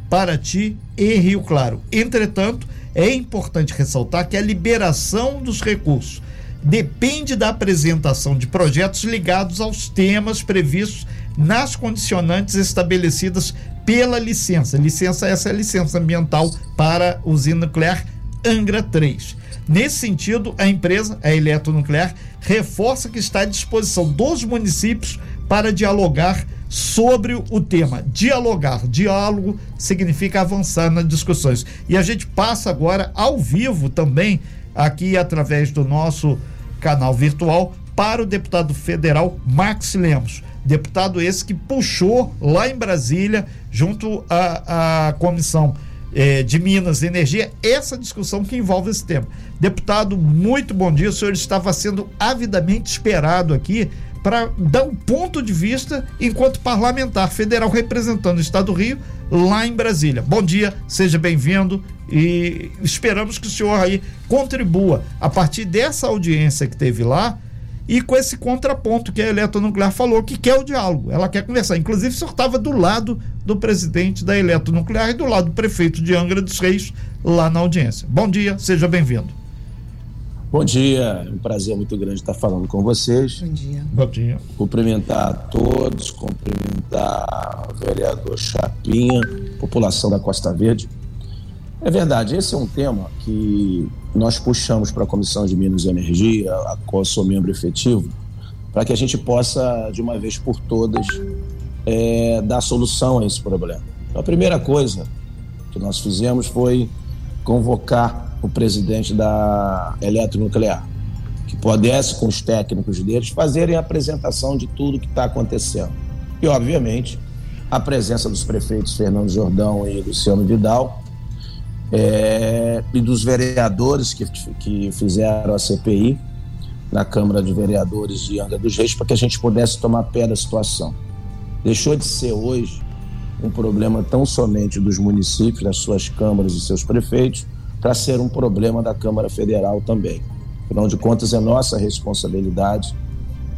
Paraty e Rio Claro. Entretanto, é importante ressaltar que a liberação dos recursos depende da apresentação de projetos ligados aos temas previstos nas condicionantes estabelecidas pela licença. Licença essa é a licença ambiental para usina nuclear Angra 3. Nesse sentido, a empresa, a Eletronuclear, reforça que está à disposição dos municípios para dialogar sobre o tema. Dialogar, diálogo significa avançar nas discussões. E a gente passa agora ao vivo também, aqui através do nosso canal virtual, para o deputado federal Max Lemos. Deputado esse que puxou lá em Brasília, junto à, à comissão eh, de Minas Energia, essa discussão que envolve esse tema. Deputado, muito bom dia. O senhor estava sendo avidamente esperado aqui para dar um ponto de vista enquanto parlamentar federal representando o Estado do Rio lá em Brasília. Bom dia, seja bem-vindo e esperamos que o senhor aí contribua a partir dessa audiência que teve lá e com esse contraponto que a Eletronuclear falou que quer o diálogo, ela quer conversar. Inclusive, o senhor estava do lado do presidente da Eletronuclear e do lado do prefeito de Angra dos Reis lá na audiência. Bom dia, seja bem-vindo. Bom dia, é um prazer muito grande estar falando com vocês. Bom dia. Bom dia. Cumprimentar a todos, cumprimentar o vereador Chapinha, população da Costa Verde. É verdade, esse é um tema que nós puxamos para a Comissão de Minas e Energia, a qual sou membro efetivo, para que a gente possa, de uma vez por todas, é, dar solução a esse problema. Então, a primeira coisa que nós fizemos foi convocar o presidente da Eletronuclear, que pudesse, com os técnicos deles, fazerem a apresentação de tudo que está acontecendo. E, obviamente, a presença dos prefeitos Fernando Jordão e Luciano Vidal, é, e dos vereadores que, que fizeram a CPI na Câmara de Vereadores de Angra dos Reis, para que a gente pudesse tomar pé da situação. Deixou de ser hoje um problema tão somente dos municípios, das suas câmaras e seus prefeitos, para ser um problema da Câmara Federal também. Afinal de contas, é nossa responsabilidade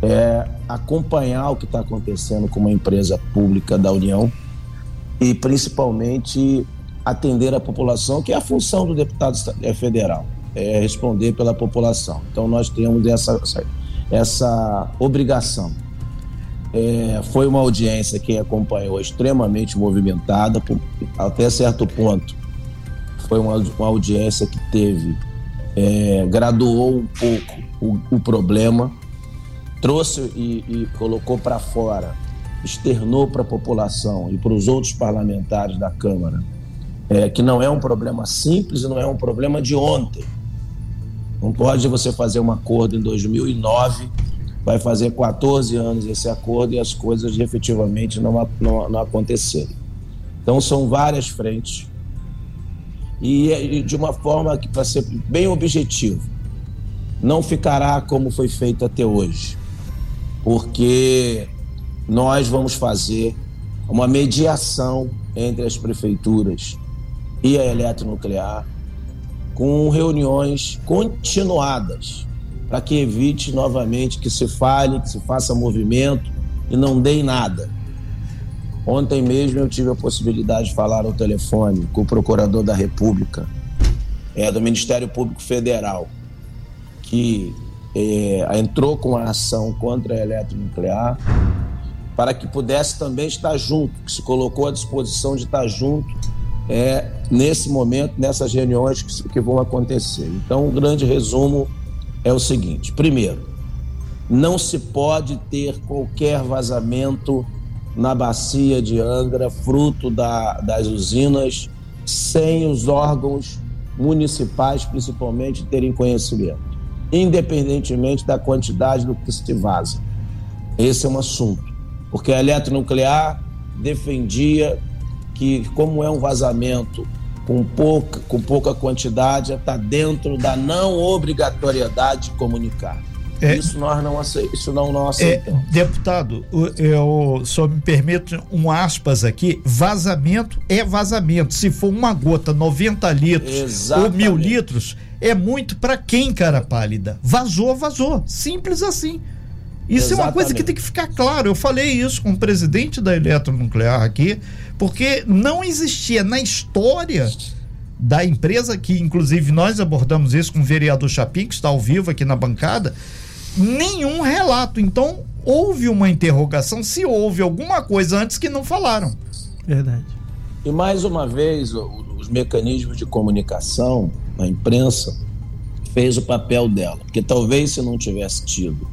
é acompanhar o que está acontecendo com uma empresa pública da União e principalmente atender a população, que é a função do deputado é, federal, é responder pela população. Então nós temos essa, essa obrigação. É, foi uma audiência que acompanhou extremamente movimentada, até certo ponto foi uma, uma audiência que teve, é, graduou um pouco o, o problema, trouxe e, e colocou para fora, externou para a população e para os outros parlamentares da Câmara é, que não é um problema simples e não é um problema de ontem. Não pode você fazer um acordo em 2009, vai fazer 14 anos esse acordo e as coisas efetivamente não, não, não aconteceram. Então são várias frentes e de uma forma que, para ser bem objetivo, não ficará como foi feito até hoje, porque nós vamos fazer uma mediação entre as prefeituras e a eletronuclear, com reuniões continuadas, para que evite novamente que se fale, que se faça movimento e não dê nada. Ontem mesmo eu tive a possibilidade de falar ao telefone com o procurador da República, é, do Ministério Público Federal, que é, entrou com a ação contra a eletronuclear, para que pudesse também estar junto, que se colocou à disposição de estar junto é, nesse momento, nessas reuniões que, que vão acontecer. Então, o grande resumo é o seguinte: primeiro, não se pode ter qualquer vazamento na bacia de Angra, fruto da, das usinas, sem os órgãos municipais, principalmente, terem conhecimento, independentemente da quantidade do que se vaza. Esse é um assunto, porque a eletronuclear defendia que, como é um vazamento com pouca, com pouca quantidade, está dentro da não obrigatoriedade de comunicar. É, isso nós não aceitamos. Isso não, não aceitamos. É, deputado, eu só me permito um aspas aqui: vazamento é vazamento. Se for uma gota, 90 litros Exatamente. ou mil litros, é muito para quem, cara pálida? Vazou, vazou. Simples assim. Isso Exatamente. é uma coisa que tem que ficar claro. Eu falei isso com o presidente da Eletronuclear aqui, porque não existia na história da empresa, que inclusive nós abordamos isso com o vereador Chapim, que está ao vivo aqui na bancada, nenhum relato. Então, houve uma interrogação se houve alguma coisa antes que não falaram. Verdade. E mais uma vez, os mecanismos de comunicação, a imprensa, fez o papel dela. Porque talvez se não tivesse tido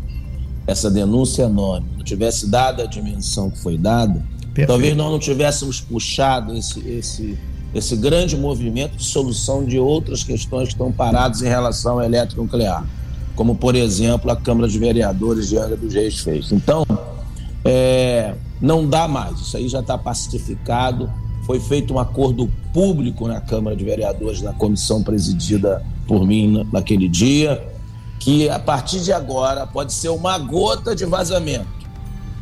essa denúncia anônima, não tivesse dado a dimensão que foi dada, Perfeito. talvez nós não tivéssemos puxado esse, esse, esse grande movimento de solução de outras questões que estão paradas em relação ao eletronuclear, como, por exemplo, a Câmara de Vereadores de Angra dos Reis fez. Então, é, não dá mais, isso aí já está pacificado. Foi feito um acordo público na Câmara de Vereadores, na comissão presidida por mim naquele dia que a partir de agora pode ser uma gota de vazamento.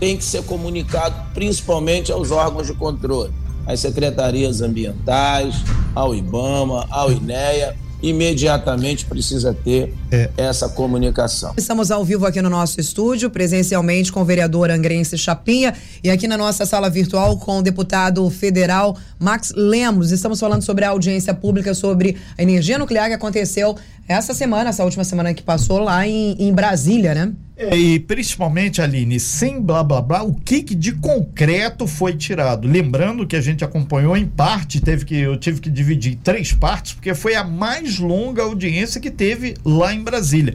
Tem que ser comunicado principalmente aos órgãos de controle, às secretarias ambientais, ao IBAMA, ao INEA imediatamente precisa ter é. essa comunicação. Estamos ao vivo aqui no nosso estúdio, presencialmente com o vereador Angrense Chapinha e aqui na nossa sala virtual com o deputado federal Max Lemos. Estamos falando sobre a audiência pública sobre a energia nuclear que aconteceu essa semana, essa última semana que passou lá em, em Brasília, né? É, e principalmente, Aline, sem blá blá blá, o que, que de concreto foi tirado? Lembrando que a gente acompanhou em parte, teve que, eu tive que dividir em três partes, porque foi a mais longa audiência que teve lá em Brasília.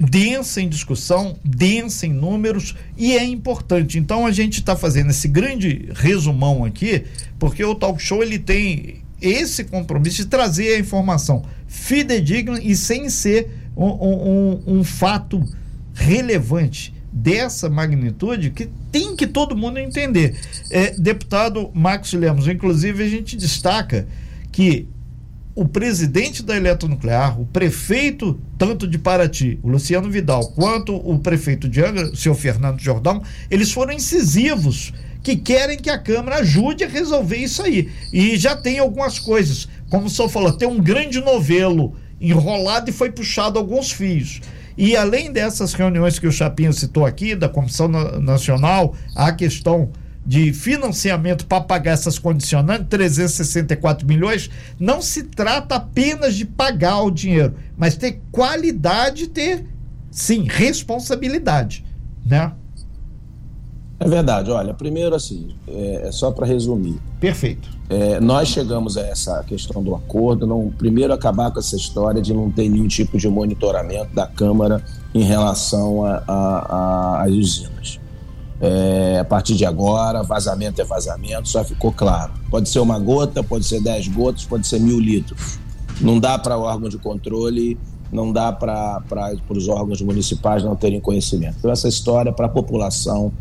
Densa em discussão, densa em números e é importante. Então a gente está fazendo esse grande resumão aqui, porque o talk show ele tem esse compromisso de trazer a informação fidedigna e sem ser um, um, um fato relevante dessa magnitude que tem que todo mundo entender. É, deputado Marcos Lemos, inclusive a gente destaca que o presidente da Eletronuclear, o prefeito tanto de Paraty, o Luciano Vidal, quanto o prefeito de Angra, o senhor Fernando Jordão, eles foram incisivos que querem que a Câmara ajude a resolver isso aí. E já tem algumas coisas, como o senhor falou, tem um grande novelo enrolado e foi puxado alguns fios. E além dessas reuniões que o Chapinha citou aqui, da Comissão Nacional, a questão de financiamento para pagar essas condicionantes, 364 milhões, não se trata apenas de pagar o dinheiro, mas ter qualidade, ter, sim, responsabilidade, né? É verdade. Olha, primeiro assim, é, é só para resumir. Perfeito. É, nós chegamos a essa questão do acordo, não, primeiro acabar com essa história de não ter nenhum tipo de monitoramento da Câmara em relação às usinas. É, a partir de agora, vazamento é vazamento, só ficou claro. Pode ser uma gota, pode ser dez gotas, pode ser mil litros. Não dá para o órgão de controle, não dá para os órgãos municipais não terem conhecimento. Então, essa história para a população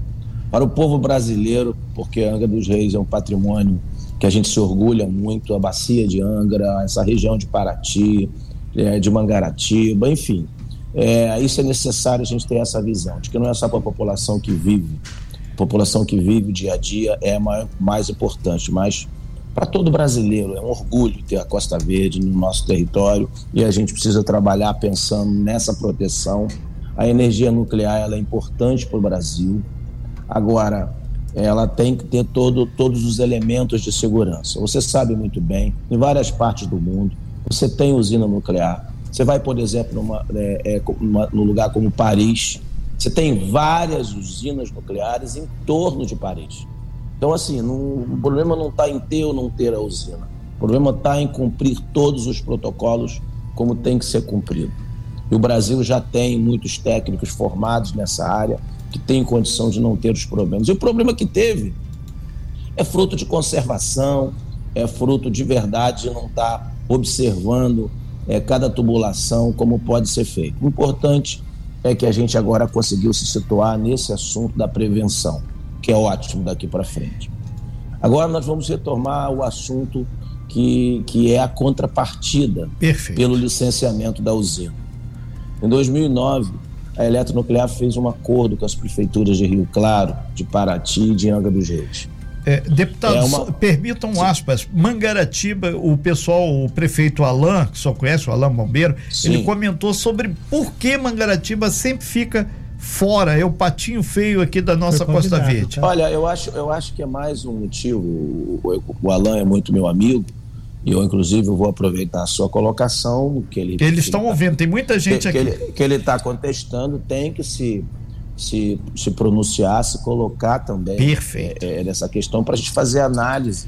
para o povo brasileiro, porque Angra dos Reis é um patrimônio que a gente se orgulha muito, a bacia de Angra, essa região de Paraty, é, de Mangaratiba, enfim. É, isso é necessário a gente ter essa visão, de que não é só para a população que vive, a população que vive dia a dia é mais, mais importante, mas para todo brasileiro é um orgulho ter a Costa Verde no nosso território e a gente precisa trabalhar pensando nessa proteção. A energia nuclear é importante para o Brasil, Agora, ela tem que ter todo, todos os elementos de segurança. Você sabe muito bem, em várias partes do mundo, você tem usina nuclear. Você vai, por exemplo, numa, é, é, numa, num lugar como Paris, você tem várias usinas nucleares em torno de Paris. Então, assim, não, o problema não está em ter ou não ter a usina. O problema está em cumprir todos os protocolos como tem que ser cumprido. E o Brasil já tem muitos técnicos formados nessa área que tem condição de não ter os problemas. E o problema que teve é fruto de conservação, é fruto de verdade de não estar tá observando é, cada tubulação, como pode ser feito. O importante é que a gente agora conseguiu se situar nesse assunto da prevenção, que é ótimo daqui para frente. Agora nós vamos retomar o assunto que, que é a contrapartida Perfeito. pelo licenciamento da usina. Em 2009, a Eletronuclear fez um acordo com as prefeituras de Rio Claro, de Paraty e de Angra dos Reis. É, deputados, é uma... permitam aspas, Mangaratiba, o pessoal, o prefeito Alain, que só conhece o Alain Bombeiro, Sim. ele comentou sobre por que Mangaratiba sempre fica fora, é o patinho feio aqui da nossa Costa Verde. Tá? Olha, eu acho, eu acho que é mais um motivo, o, o Alain é muito meu amigo, E eu, inclusive, vou aproveitar a sua colocação, que ele. Eles estão tá, ouvindo, tem muita gente que, aqui. Que ele está contestando, tem que se, se, se pronunciar, se colocar também. Perfeito. É, é, nessa questão, para a gente fazer análise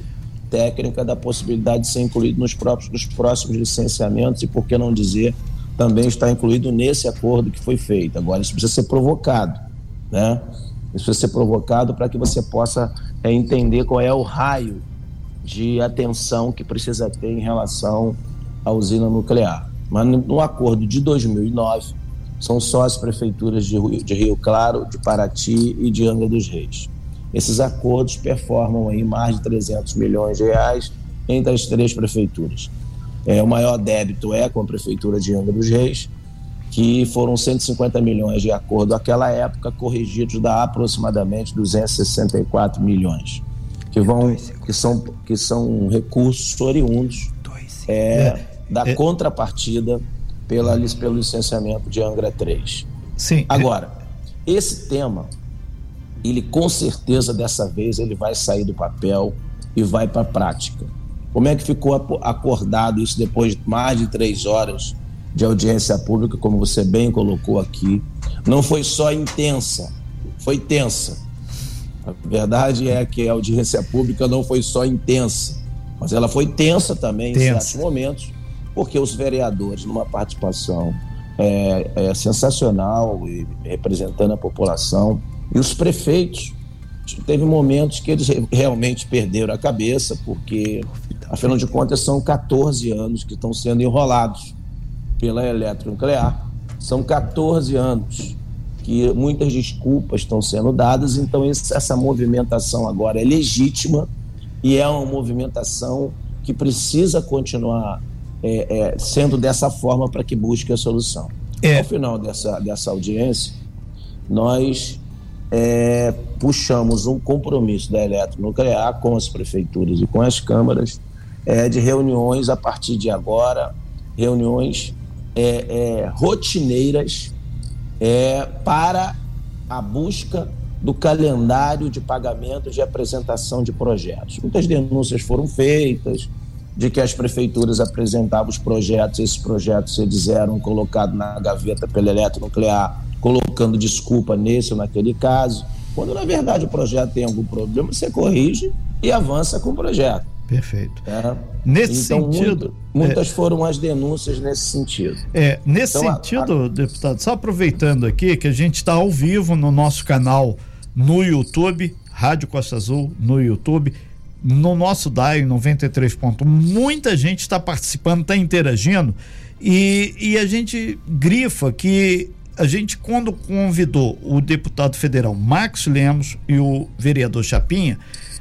técnica da possibilidade de ser incluído nos, próprios, nos próximos licenciamentos e, por que não dizer, também está incluído nesse acordo que foi feito. Agora, isso precisa ser provocado, né? Isso precisa ser provocado para que você possa é, entender qual é o raio de atenção que precisa ter em relação à usina nuclear. Mas no acordo de 2009, são só as prefeituras de Rio, de Rio Claro, de Paraty e de Angra dos Reis. Esses acordos performam aí mais de 300 milhões de reais entre as três prefeituras. É, o maior débito é com a prefeitura de Angra dos Reis, que foram 150 milhões de acordo àquela época, corrigidos da aproximadamente 264 milhões, que vão que são que são recursos oriundos é, é, da é. contrapartida pela pelo licenciamento de Angra 3. Sim. Agora, esse tema ele com certeza dessa vez ele vai sair do papel e vai para a prática. Como é que ficou acordado isso depois de mais de três horas de audiência pública, como você bem colocou aqui? Não foi só intensa, foi tensa. A verdade é que a audiência pública não foi só intensa, mas ela foi tensa também tensa. em certos momentos, porque os vereadores, numa participação é, é sensacional e representando a população, e os prefeitos, teve momentos que eles realmente perderam a cabeça, porque, afinal de contas, são 14 anos que estão sendo enrolados pela eletronuclear. São 14 anos que muitas desculpas estão sendo dadas, então essa movimentação agora é legítima e é uma movimentação que precisa continuar é, é, sendo dessa forma para que busque a solução. É. Ao final dessa, dessa audiência, nós é, puxamos um compromisso da Eletronuclear com as prefeituras e com as câmaras é, de reuniões a partir de agora, reuniões é, é rotineiras é, para a busca do calendário de pagamento de apresentação de projetos. Muitas denúncias foram feitas de que as prefeituras apresentavam os projetos, esses projetos eles eram colocados na gaveta pela Eletronuclear colocando desculpa nesse ou naquele caso. Quando na verdade o projeto tem algum problema, você corrige e avança com o projeto. Perfeito. É. Nesse então, sentido. Muito, muitas é, foram as denúncias nesse sentido. É, nesse então, sentido, a, a... deputado, só aproveitando aqui que a gente está ao vivo no nosso canal no YouTube, Rádio Costa Azul no YouTube, no nosso DAI 93. Muita gente está participando, está interagindo e, e a gente grifa que a gente, quando convidou o deputado federal Max Lemos e o vereador Chapinha,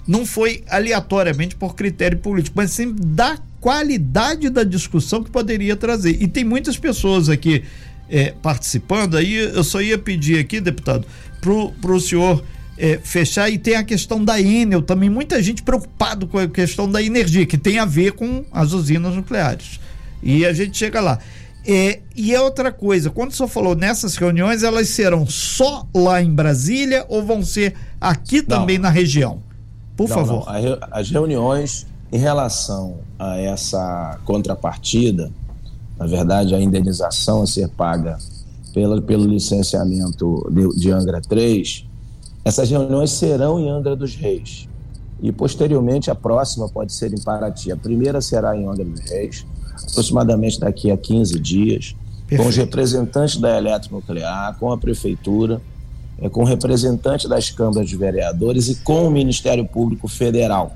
não foi aleatoriamente por critério político, mas sim da qualidade da discussão que poderia trazer. E tem muitas pessoas aqui é, participando, aí eu só ia pedir aqui, deputado, pro, pro senhor é, fechar e tem a questão da Enel também, muita gente preocupado com a questão da energia, que tem a ver com as usinas nucleares. E a gente chega lá. É, e é outra coisa, quando o senhor falou nessas reuniões, elas serão só lá em Brasília ou vão ser aqui também não. na região? Por não, favor. Não. As reuniões em relação a essa contrapartida, na verdade, a indenização a ser paga pelo, pelo licenciamento de, de Angra 3, essas reuniões serão em Angra dos Reis. E posteriormente a próxima pode ser em Paraty. A primeira será em Angra dos Reis aproximadamente daqui a 15 dias, Perfeito. com os representantes da Eletronuclear, com a Prefeitura, é, com representantes das câmaras de vereadores e com o Ministério Público Federal.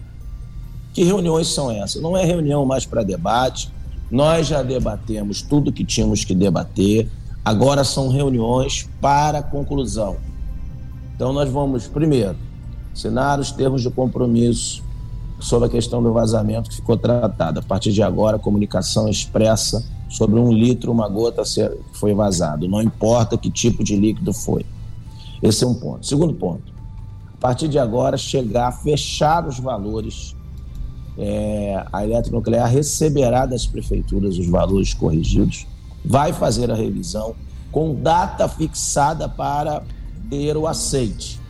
Que reuniões são essas? Não é reunião mais para debate, nós já debatemos tudo que tínhamos que debater, agora são reuniões para conclusão. Então, nós vamos, primeiro, assinar os termos de compromisso sobre a questão do vazamento que ficou tratada. A partir de agora, comunicação expressa sobre um litro, uma gota foi vazado. Não importa que tipo de líquido foi. Esse é um ponto. Segundo ponto, a partir de agora, chegar a fechar os valores. É, a eletronuclear receberá das prefeituras os valores corrigidos, vai fazer a revisão com data fixada para ter o aceite.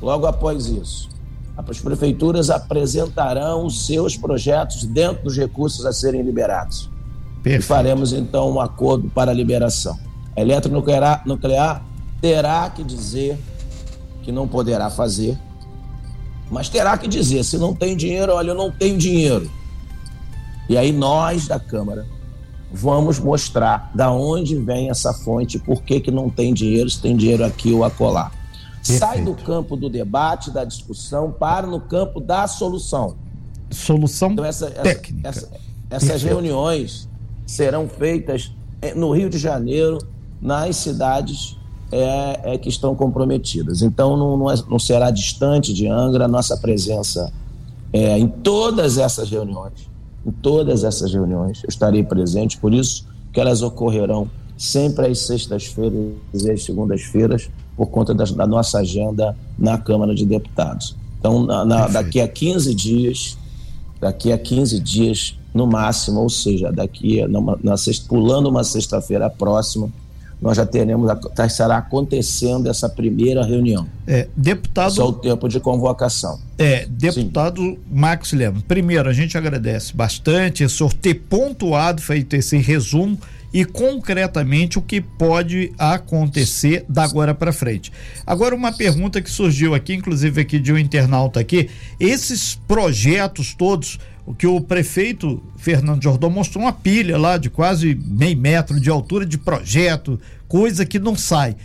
Logo após isso, as prefeituras apresentarão os seus projetos dentro dos recursos a serem liberados. Perfeito. E faremos então um acordo para a liberação. A eletronuclear nuclear terá que dizer que não poderá fazer, mas terá que dizer: se não tem dinheiro, olha, eu não tenho dinheiro. E aí nós da Câmara vamos mostrar da onde vem essa fonte, por que, que não tem dinheiro, se tem dinheiro aqui ou acolá. Perfeito. Sai do campo do debate, da discussão, para no campo da solução. Solução então, essa, técnica. Essa, essa, essas reuniões serão feitas eh, no Rio de Janeiro, nas cidades é, é que estão comprometidas. Então, não, não, é, não, será distante de Angra a nossa presença é, em todas essas reuniões. Em todas essas reuniões eu estarei presente, por isso que elas ocorrerão sempre às sextas-feiras e às segundas-feiras, por conta da, da, nossa agenda na Câmara de Deputados. Então, na, na, daqui a 15 dias, daqui a 15 dias no máximo, ou seja, daqui a, na sexta, pulando uma sexta-feira próxima, nós já teremos, tá, estará acontecendo essa primeira reunião. É, deputado. Só o tempo de convocação. É, deputado Sim. Max Lemos, primeiro, a gente agradece bastante o senhor ter pontuado, feito esse resumo e concretamente o que pode acontecer da agora para frente. Agora uma pergunta que surgiu aqui, inclusive aqui de um internauta aqui, esses projetos todos, o que o prefeito Fernando Jordão mostrou uma pilha lá de quase meio metro de altura de projeto, coisa que não sai.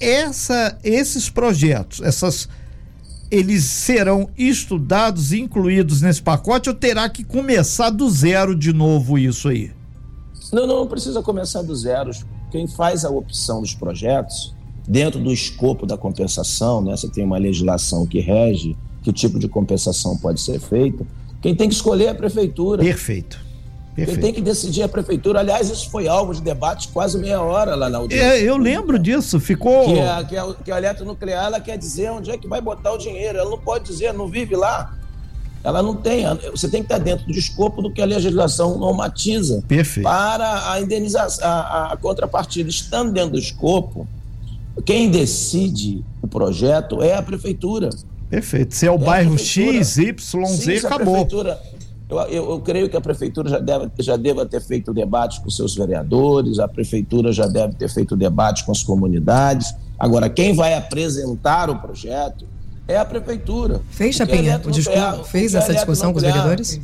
Essa, esses projetos, essas eles serão estudados, incluídos nesse pacote ou terá que começar do zero de novo isso aí? Não, não, não precisa começar do zero. Quem faz a opção dos projetos, dentro do escopo da compensação, né, você tem uma legislação que rege que tipo de compensação pode ser feita, quem tem que escolher é a prefeitura. Perfeito. Perfeito. Quem tem que decidir é a prefeitura. Aliás, isso foi alvo de debate quase meia hora lá na audiência. É, eu lembro disso, ficou. Que a, que, a, que a eletronuclear ela quer dizer onde é que vai botar o dinheiro. Ela não pode dizer, não vive lá. Ela não tem. Você tem que estar dentro do escopo do que a legislação normatiza. Perfeito. Para a indenização, a, a contrapartida. Estando dentro do escopo, quem decide o projeto é a prefeitura. Perfeito. Se é o é bairro X, Y, Z, Sim, acabou. Eu, eu, eu, creio que a prefeitura já, deve, já deva ter feito debate com seus vereadores, a prefeitura já deve ter feito debate com as comunidades. Agora, quem vai apresentar o projeto é a prefeitura. Fez, Chapinha? O discurso, fez essa discussão com os vereadores?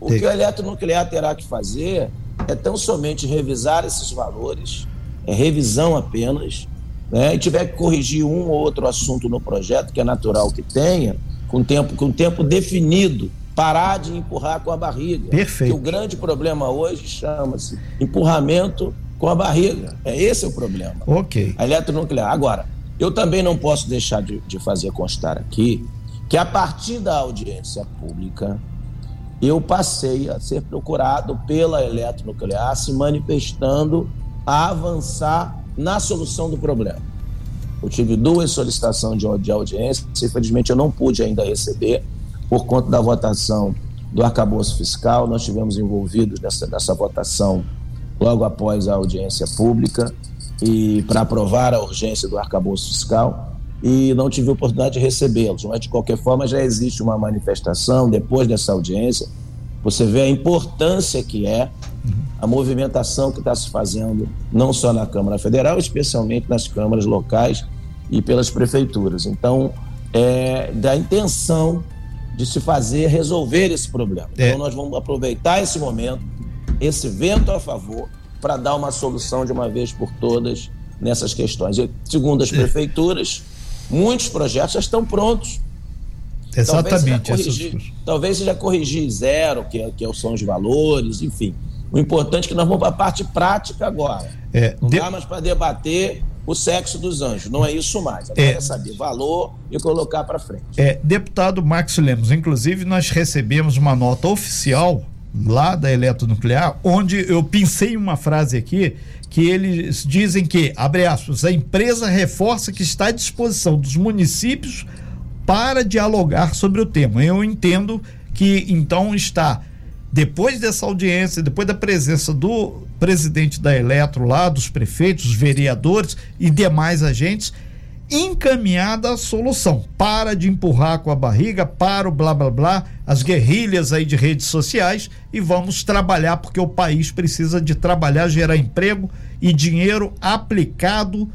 O que a eletronuclear terá que fazer é tão somente revisar esses valores, é revisão apenas, né, e tiver que corrigir um ou outro assunto no projeto, que é natural que tenha, com tempo, com tempo definido, parar de empurrar com a barriga. Perfeito. Que o grande problema hoje chama-se empurramento com a barriga. É esse o problema. Ok. A eletronuclear. Agora, eu também não posso deixar de, de fazer constar aqui que a partir da audiência pública, eu passei a ser procurado pela eletronuclear se manifestando a avançar na solução do problema. Eu tive duas solicitações de, de audiência, infelizmente eu não pude ainda receber por conta da votação do arcabouço fiscal. Nós tivemos envolvidos nessa, nessa votação logo após a audiência pública e para aprovar a urgência do arcabouço fiscal e não tive oportunidade de recebê-los. Mas de qualquer forma já existe uma manifestação depois dessa audiência. Você vê a importância que é a movimentação que está se fazendo, não só na Câmara Federal, especialmente nas câmaras locais e pelas prefeituras. Então, é da intenção de se fazer resolver esse problema. É. Então, nós vamos aproveitar esse momento, esse vento a favor, para dar uma solução de uma vez por todas nessas questões. E, segundo as é. prefeituras, muitos projetos já estão prontos. Exatamente. Talvez seja corrigir, talvez seja corrigir zero, que, é, que são os valores, enfim. O importante é que nós vamos para a parte prática agora. É, não de... dá mais para debater o sexo dos anjos, não é isso mais. Agora é, é saber valor e colocar para frente. É, deputado Max Lemos, inclusive nós recebemos uma nota oficial lá da Eletronuclear, onde eu pensei uma frase aqui que eles dizem que, abre aspas, a empresa reforça que está à disposição dos municípios para dialogar sobre o tema. Eu entendo que então está depois dessa audiência, depois da presença do presidente da Eletro lá, dos prefeitos, vereadores e demais agentes, encaminhada a solução. Para de empurrar com a barriga, para o blá blá blá, as guerrilhas aí de redes sociais e vamos trabalhar porque o país precisa de trabalhar, gerar emprego e dinheiro aplicado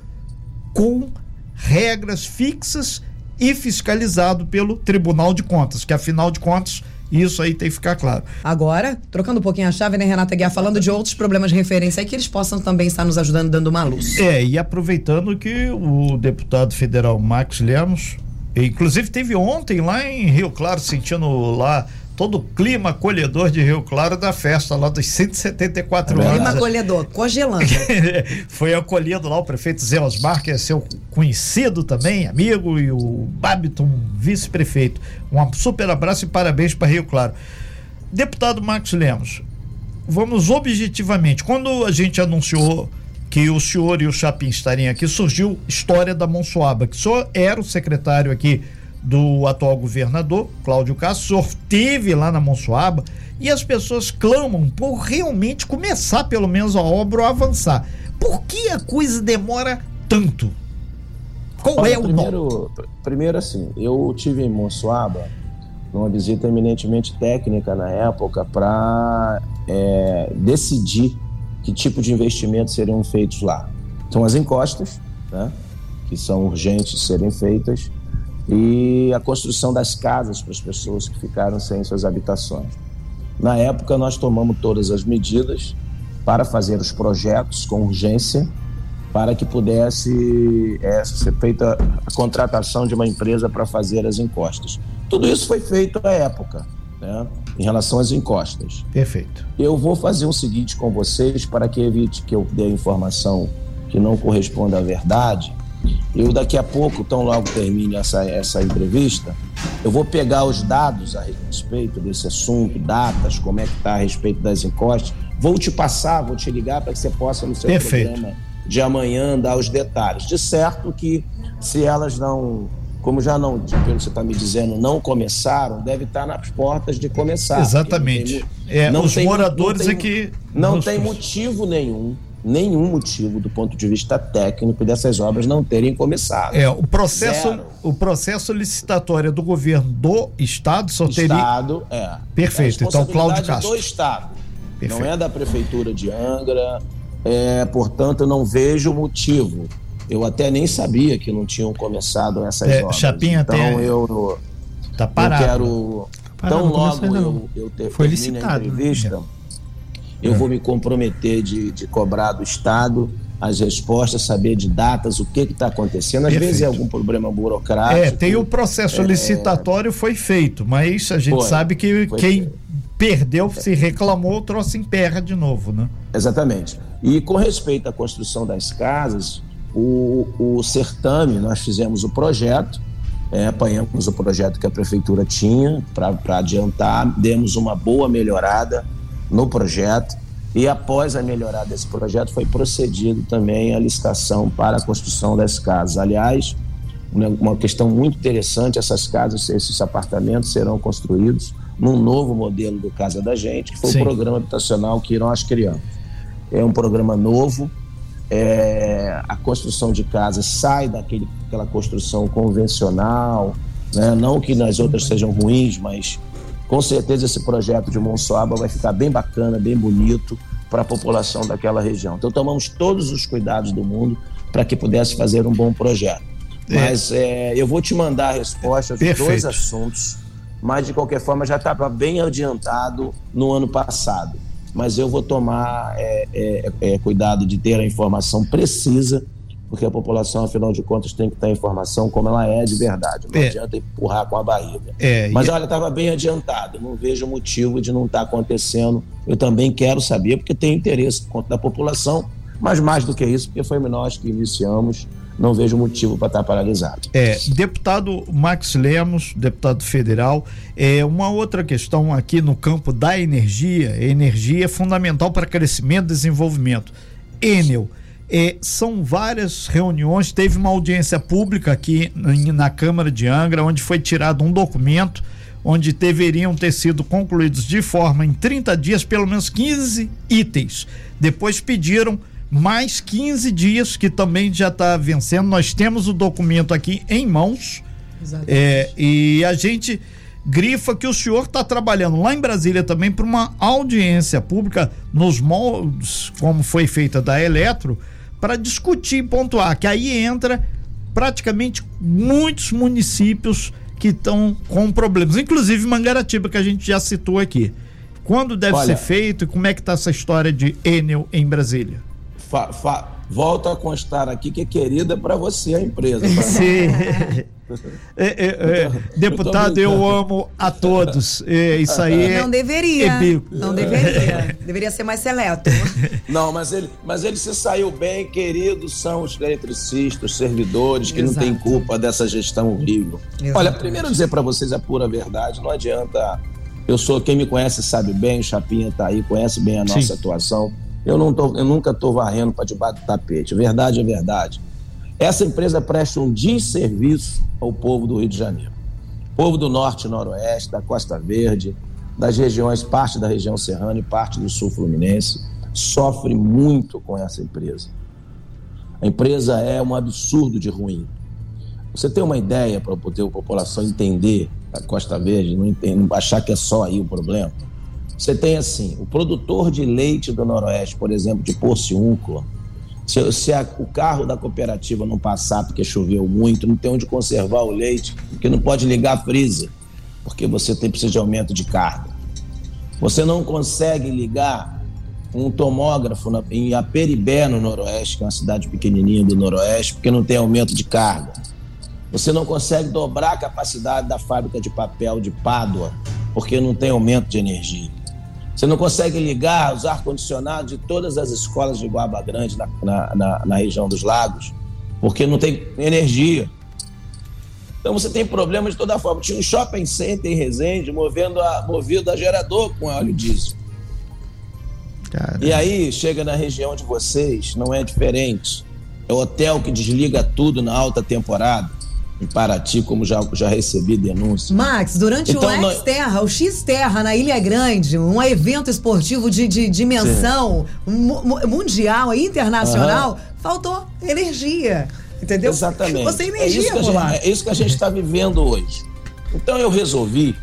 com regras fixas e fiscalizado pelo Tribunal de Contas, que afinal de contas isso aí tem que ficar claro. Agora, trocando um pouquinho a chave, né, Renata Guiar, falando de outros problemas de referência aí que eles possam também estar nos ajudando, dando uma luz. É, e aproveitando que o deputado federal Max Lemos, inclusive teve ontem lá em Rio Claro, sentindo lá todo o clima acolhedor de Rio Claro da festa lá dos 174 clima anos. Clima acolhedor, congelando. Foi acolhido lá o prefeito Zé Osmar, que é seu conhecido também, amigo, e o Babiton, vice-prefeito. Um super abraço e parabéns para Rio Claro. Deputado Marcos Lemos, vamos objetivamente, quando a gente anunciou que o senhor e o Chapim estariam aqui, surgiu história da Monsoaba, que o senhor era o secretário aqui do atual governador, Cláudio Castro, senhor teve lá na Monsuaba e as pessoas clamam por realmente começar pelo menos a obra ou avançar. Por que a coisa demora tanto? Qual Olha, é o primeiro, primeiro assim, eu tive em Monsuaba numa visita eminentemente técnica na época para é, decidir que tipo de investimentos seriam feitos lá. São as encostas, né, que são urgentes serem feitas, e a construção das casas para as pessoas que ficaram sem suas habitações. Na época, nós tomamos todas as medidas para fazer os projetos com urgência, para que pudesse é, ser feita a contratação de uma empresa para fazer as encostas. Tudo isso foi feito à época, né, em relação às encostas. Perfeito. Eu vou fazer o seguinte com vocês, para que evite que eu dê informação que não corresponda à verdade eu daqui a pouco, tão logo termine essa, essa entrevista, eu vou pegar os dados a respeito desse assunto, datas, como é que está a respeito das encostas. Vou te passar, vou te ligar para que você possa no seu Perfeito. programa de amanhã dar os detalhes. De certo que se elas não, como já não, pelo que você está me dizendo, não começaram, deve estar nas portas de começar. Exatamente. Não tem, é, não os tem, moradores não tem, é que. Não tem motivo nenhum nenhum motivo do ponto de vista técnico dessas obras não terem começado. É, o processo, o processo licitatório do governo do estado só teria Estado, é. Perfeito. É então Cláudio Castro. do estado. Perfeito. Não é da prefeitura de Angra. É, portanto, eu não vejo motivo. Eu até nem sabia que não tinham começado essas é, obras. Chapinha então até eu tá parado. Eu quero tá parado, tão logo eu, eu ter, Foi licitado. A entrevista, né? Eu vou me comprometer de, de cobrar do Estado as respostas, saber de datas, o que está acontecendo. Às Perfeito. vezes é algum problema burocrático. É, tem o processo é, licitatório foi feito, mas a gente foi, sabe que quem feito. perdeu, se reclamou, o troço emperra de novo, né? Exatamente. E com respeito à construção das casas, o, o certame, nós fizemos o projeto, é, apanhamos o projeto que a prefeitura tinha para adiantar, demos uma boa melhorada no projeto e após a melhorar desse projeto foi procedido também a licitação para a construção das casas. Aliás, uma questão muito interessante, essas casas, esses apartamentos serão construídos num novo modelo do Casa da Gente, que foi Sim. o programa habitacional que irão as crianças. É um programa novo, é, a construção de casas sai daquele, daquela construção convencional, né? não que nas outras sejam ruins, mas com certeza esse projeto de Monsoaba vai ficar bem bacana, bem bonito para a população daquela região. Então tomamos todos os cuidados do mundo para que pudesse fazer um bom projeto. É. Mas é, eu vou te mandar a resposta dos dois assuntos, mas de qualquer forma já estava bem adiantado no ano passado. Mas eu vou tomar é, é, é, cuidado de ter a informação precisa porque a população, afinal de contas, tem que ter informação como ela é de verdade. Não é. adianta empurrar com a barriga. É, Mas olha, estava bem adiantado. Não vejo motivo de não estar tá acontecendo. Eu também quero saber, porque tem interesse da população. Mas mais do que isso, porque foi nós que iniciamos não vejo motivo para estar tá paralisado. É, deputado Max Lemos, deputado federal, é uma outra questão aqui no campo da energia. Energia é fundamental para crescimento e desenvolvimento. Enel, é, são várias reuniões. Teve uma audiência pública aqui na Câmara de Angra, onde foi tirado um documento onde deveriam ter sido concluídos de forma em 30 dias pelo menos 15 itens. Depois pediram mais 15 dias, que também já está vencendo. Nós temos o documento aqui em mãos. É, e a gente grifa que o senhor está trabalhando lá em Brasília também para uma audiência pública nos moldes, como foi feita da Eletro, para discutir e pontuar, que aí entra praticamente muitos municípios que estão com problemas, inclusive Mangaratiba, que a gente já citou aqui. Quando deve Olha, ser feito e como é que está essa história de Enel em Brasília? Fa, fa, volta a constar aqui que é querida para você a empresa. Sim. É, é, é, deputado, eu amo a todos. É, isso aí é. Não deveria. É não deveria. deveria ser mais seleto. Não, mas ele, mas ele se saiu bem, queridos são os eletricistas, os servidores, que Exato. não têm culpa dessa gestão horrível. Exatamente. Olha, primeiro dizer para vocês a pura verdade, não adianta. Eu sou, quem me conhece sabe bem, o Chapinha está aí, conhece bem a nossa Sim. atuação. Eu, não tô, eu nunca estou varrendo para debaixo do tapete. Verdade é verdade. Essa empresa presta um desserviço ao povo do Rio de Janeiro. Povo do norte e noroeste, da Costa Verde, das regiões, parte da região serrana e parte do sul fluminense, sofre muito com essa empresa. A empresa é um absurdo de ruim. Você tem uma ideia para poder a população entender a Costa Verde, não, não achar que é só aí o problema? Você tem assim, o produtor de leite do Noroeste, por exemplo, de Porciúncula, se, se a, o carro da cooperativa não passar porque choveu muito, não tem onde conservar o leite, porque não pode ligar a freezer, porque você tem precisa de aumento de carga. Você não consegue ligar um tomógrafo na, em Aperibé, no Noroeste, que é uma cidade pequenininha do Noroeste, porque não tem aumento de carga. Você não consegue dobrar a capacidade da fábrica de papel de Pádua, porque não tem aumento de energia. Você não consegue ligar os ar-condicionados de todas as escolas de Guaba Grande na, na, na, na região dos lagos, porque não tem energia. Então você tem problema de toda forma. Tinha um shopping center em Resende movendo a, movido a gerador com óleo diesel. Caramba. E aí chega na região de vocês, não é diferente. É o hotel que desliga tudo na alta temporada em Paraty, como já, já recebi denúncia. Max, durante então, o X-Terra, o X-Terra na Ilha Grande, um evento esportivo de, de dimensão mundial e internacional, uhum. faltou energia. Entendeu? Exatamente. Você energia, é isso, gente, é isso que a gente está vivendo hoje. Então eu resolvi,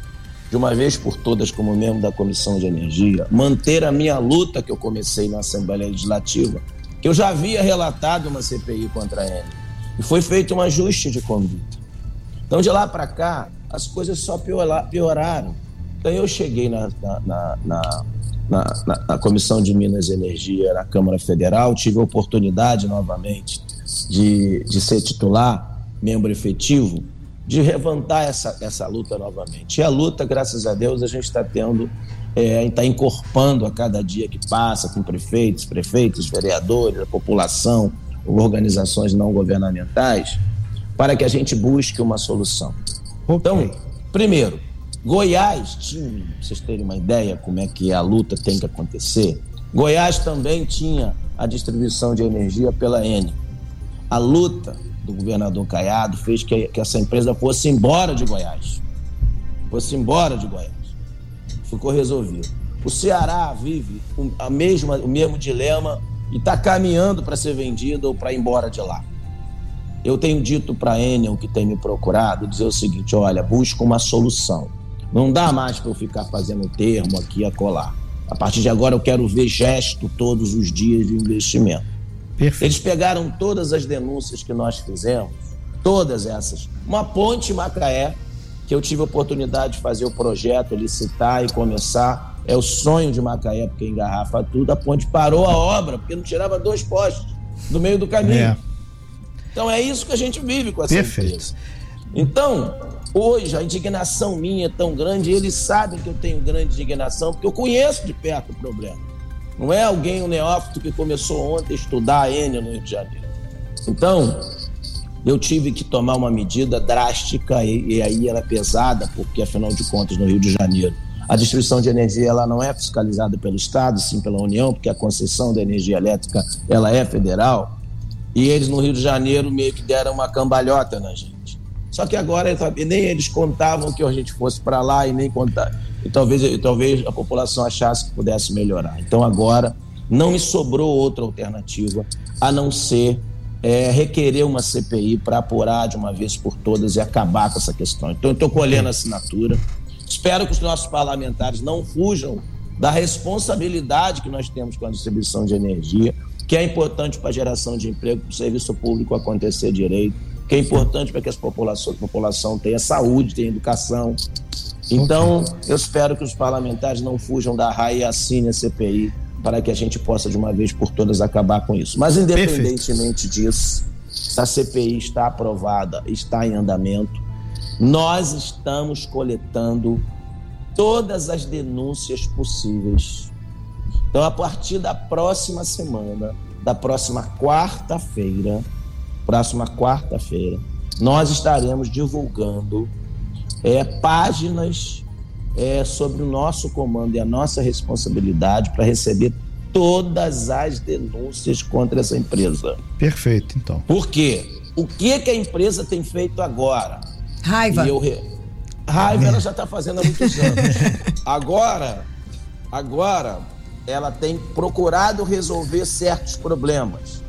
de uma vez por todas, como membro da Comissão de Energia, manter a minha luta que eu comecei na Assembleia Legislativa, que eu já havia relatado uma CPI contra a Enel e foi feito um ajuste de conduta. Então, de lá para cá, as coisas só pioraram. Então, eu cheguei na, na, na, na, Comissão de Minas e Energia na Câmara Federal, tive a oportunidade novamente de, de ser titular, membro efetivo, de levantar essa, essa luta novamente. E a luta, graças a Deus, a gente está tendo, é, está incorporando a cada dia que passa com prefeitos, prefeitos, vereadores, a população, organizações não governamentais, para que a gente busque uma solução. Então, primeiro, Goiás tinha, pra vocês terem uma ideia como é que a luta tem que acontecer, Goiás também tinha a distribuição de energia pela N. A luta do governador Caiado fez que, que essa empresa fosse embora de Goiás. Fosse embora de Goiás. Ficou resolvido. O Ceará vive a mesma, o mesmo dilema e está caminhando para ser vendido ou para ir embora de lá. Eu tenho dito para a Enel, que tem me procurado, dizer o seguinte: olha, busca uma solução. Não dá mais para eu ficar fazendo termo aqui a colar. A partir de agora eu quero ver gesto todos os dias de investimento. Perfeito. Eles pegaram todas as denúncias que nós fizemos, todas essas. Uma ponte Macaé, que eu tive a oportunidade de fazer o projeto, licitar e começar é o sonho de Macaé, porque engarrafa tudo. A ponte parou a obra, porque não tirava dois postes do meio do caminho. É. Então é isso que a gente vive com essa Perfeito. empresa. Então, hoje a indignação minha é tão grande, eles sabem que eu tenho grande indignação, porque eu conheço de perto o problema. Não é alguém, um neófito, que começou ontem a estudar a Enel no Rio de Janeiro. Então, eu tive que tomar uma medida drástica e, e aí era pesada, porque afinal de contas, no Rio de Janeiro, a distribuição de energia ela não é fiscalizada pelo Estado, sim pela União, porque a concessão da energia elétrica ela é federal. E eles no Rio de Janeiro meio que deram uma cambalhota na gente. Só que agora nem eles contavam que a gente fosse para lá e nem contar. E talvez, e talvez a população achasse que pudesse melhorar. Então agora Não me sobrou outra alternativa a não ser é, requerer uma CPI para apurar de uma vez por todas e acabar com essa questão. Então, eu estou colhendo assinatura. Espero que os nossos parlamentares não fujam da responsabilidade que nós temos com a distribuição de energia, que é importante para a geração de emprego, para o serviço público acontecer direito, que é importante para que as população, a população tenha saúde, tenha educação. Então, eu espero que os parlamentares não fujam da raia e assinem a CPI para que a gente possa, de uma vez por todas, acabar com isso. Mas, independentemente Perfeito. disso, a CPI está aprovada, está em andamento, nós estamos coletando todas as denúncias possíveis. Então, a partir da próxima semana, da próxima quarta-feira, próxima quarta-feira, nós estaremos divulgando é, páginas é, sobre o nosso comando e a nossa responsabilidade para receber todas as denúncias contra essa empresa. Perfeito, então. Por quê? O que, que a empresa tem feito agora? Raiva. Re... Raiva ela já está fazendo há muitos anos. Agora, agora ela tem procurado resolver certos problemas.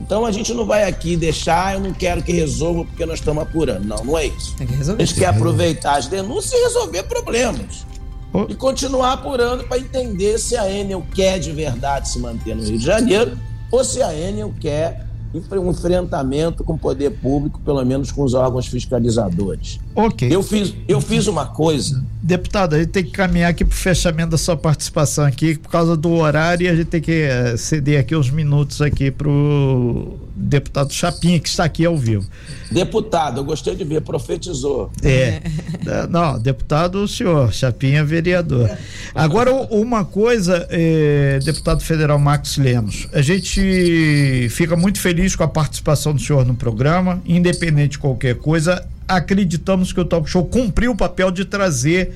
Então a gente não vai aqui deixar, eu não quero que resolva porque nós estamos apurando. Não, não é isso. Tem que resolver. A gente quer aproveitar as denúncias e resolver problemas. E continuar apurando para entender se a Enel quer de verdade se manter no Rio de Janeiro ou se a Enel quer um enfrentamento com o poder público, pelo menos com os órgãos fiscalizadores. Ok. Eu fiz, eu fiz uma coisa. Deputado, a gente tem que caminhar aqui para o fechamento da sua participação aqui, por causa do horário, e a gente tem que uh, ceder aqui uns minutos aqui para o deputado Chapinha, que está aqui ao vivo. Deputado, eu gostei de ver, profetizou. É. é não, deputado, o senhor, Chapinha, vereador. Agora, uma coisa, eh, deputado federal Max Lemos, a gente fica muito feliz com a participação do senhor no programa, independente de qualquer coisa acreditamos que o Talk Show cumpriu o papel de trazer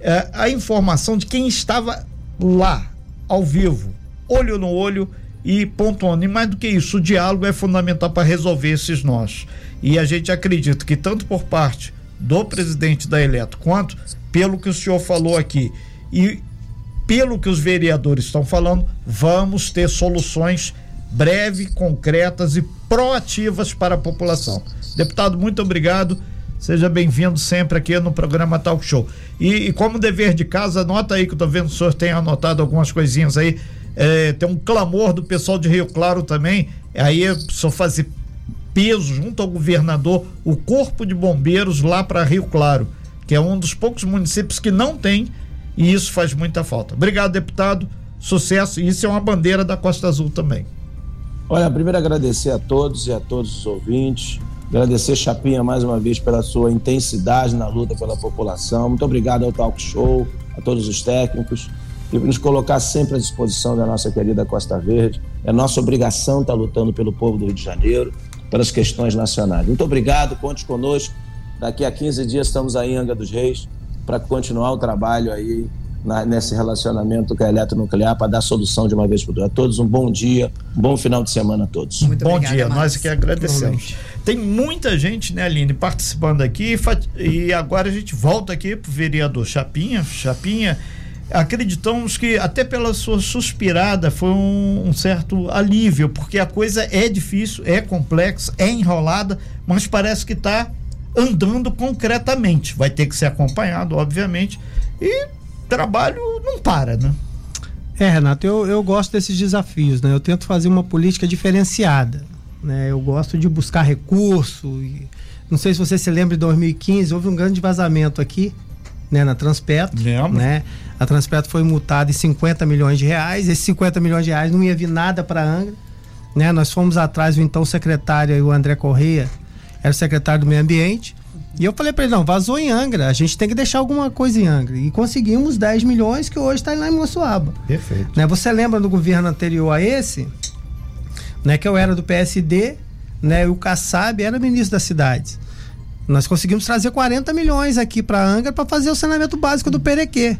é, a informação de quem estava lá, ao vivo, olho no olho e pontuando. E mais do que isso, o diálogo é fundamental para resolver esses nós. E a gente acredita que tanto por parte do presidente da Eletro quanto pelo que o senhor falou aqui e pelo que os vereadores estão falando, vamos ter soluções breves, concretas e proativas para a população. Deputado, muito obrigado. Seja bem-vindo sempre aqui no programa Talk Show. E, e, como dever de casa, anota aí que eu tô vendo que o senhor tem anotado algumas coisinhas aí. É, tem um clamor do pessoal de Rio Claro também. Aí só fazer peso junto ao governador o corpo de bombeiros lá para Rio Claro, que é um dos poucos municípios que não tem e isso faz muita falta. Obrigado, deputado. Sucesso. Isso é uma bandeira da Costa Azul também. Olha, primeiro agradecer a todos e a todos os ouvintes. Agradecer, Chapinha, mais uma vez pela sua intensidade na luta pela população. Muito obrigado ao Talk Show, a todos os técnicos, e nos colocar sempre à disposição da nossa querida Costa Verde. É nossa obrigação estar lutando pelo povo do Rio de Janeiro, pelas questões nacionais. Muito obrigado, conte conosco. Daqui a 15 dias estamos aí em Angra dos Reis para continuar o trabalho aí na, nesse relacionamento com a eletronuclear para dar solução de uma vez por todas. A todos um bom dia, um bom final de semana a todos. Muito bom obrigada, dia, Marcos. nós que agradecemos. Tem muita gente, né, Aline, participando aqui e agora a gente volta aqui pro vereador Chapinha. Chapinha, acreditamos que até pela sua suspirada foi um, um, certo alívio, porque a coisa é difícil, é complexa, é enrolada, mas parece que está andando concretamente. Vai ter que ser acompanhado, obviamente, e trabalho não para, né? É, Renato, eu, eu gosto desses desafios, né? Eu tento fazer uma política diferenciada, né? Eu gosto de buscar recurso. E, não sei se você se lembra de 2015, houve um grande vazamento aqui, né? Na Transpetro, Lembro. né? A Transpetro foi multada em 50 milhões de reais. Esses 50 milhões de reais não ia vir nada para Angra, né? Nós fomos atrás do então secretário, o André Correia, era o secretário do Meio Ambiente e eu falei para ele, não, vazou em Angra, a gente tem que deixar alguma coisa em Angra. E conseguimos 10 milhões que hoje está lá em Moçoaba. Perfeito. Né? Você lembra do governo anterior a esse, né, que eu era do PSD, né, o Kassab era ministro das cidades. Nós conseguimos trazer 40 milhões aqui para Angra para fazer o saneamento básico do Perequê.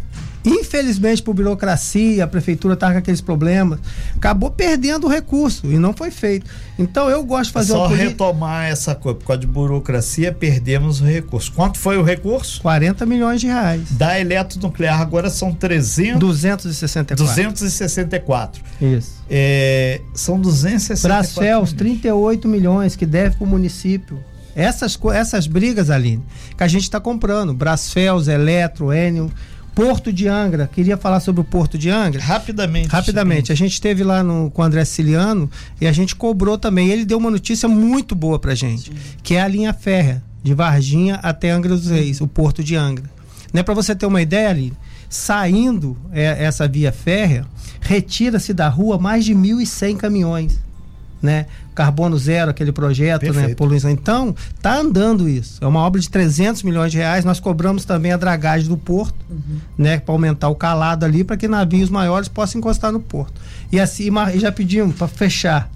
Infelizmente, por burocracia, a prefeitura estava com aqueles problemas, acabou perdendo o recurso e não foi feito. Então eu gosto de fazer Só uma retomar essa coisa, por causa de burocracia, perdemos o recurso. Quanto foi o recurso? 40 milhões de reais. Da eletronuclear agora são 300 264. 264. Isso. É, são 264. Brasfels, 38 milhões que deve para o município. Essas, essas brigas, Aline, que a gente está comprando. Brasfels, Eletro, Enio, Porto de Angra. Queria falar sobre o Porto de Angra. Rapidamente. Rapidamente, a gente esteve lá no, com o André Siciliano e a gente cobrou também. Ele deu uma notícia muito boa pra gente, que é a linha férrea de Varginha até Angra dos Reis, o Porto de Angra. Né, para você ter uma ideia, Aline, saindo é, essa via férrea, retira-se da rua mais de 1.100 caminhões. Né? Carbono zero, aquele projeto, né? Perfeito. Poluição. Então, tá andando isso. É uma obra de 300 milhões de reais. Nós cobramos também a dragagem do porto, né? Para aumentar o calado ali, para que navios maiores possam encostar no porto. E assim, e já pedimos para fechar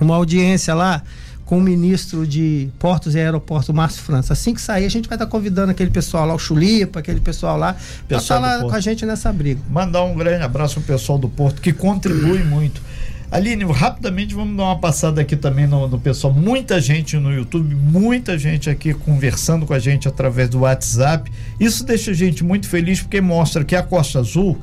uma audiência lá com o ministro de Portos e Aeroportos, o Márcio França. Assim que sair, a gente vai estar convidando aquele pessoal lá, o Chulipa, aquele pessoal lá, para Pessoal estar do lá com a gente nessa briga. Mandar um grande abraço ao pessoal do Porto que contribui muito. Aline, rapidamente vamos dar uma passada aqui também no, no pessoal. Muita gente no YouTube, muita gente aqui conversando com a gente através do WhatsApp. Isso deixa a gente muito feliz porque mostra que a Costa Azul,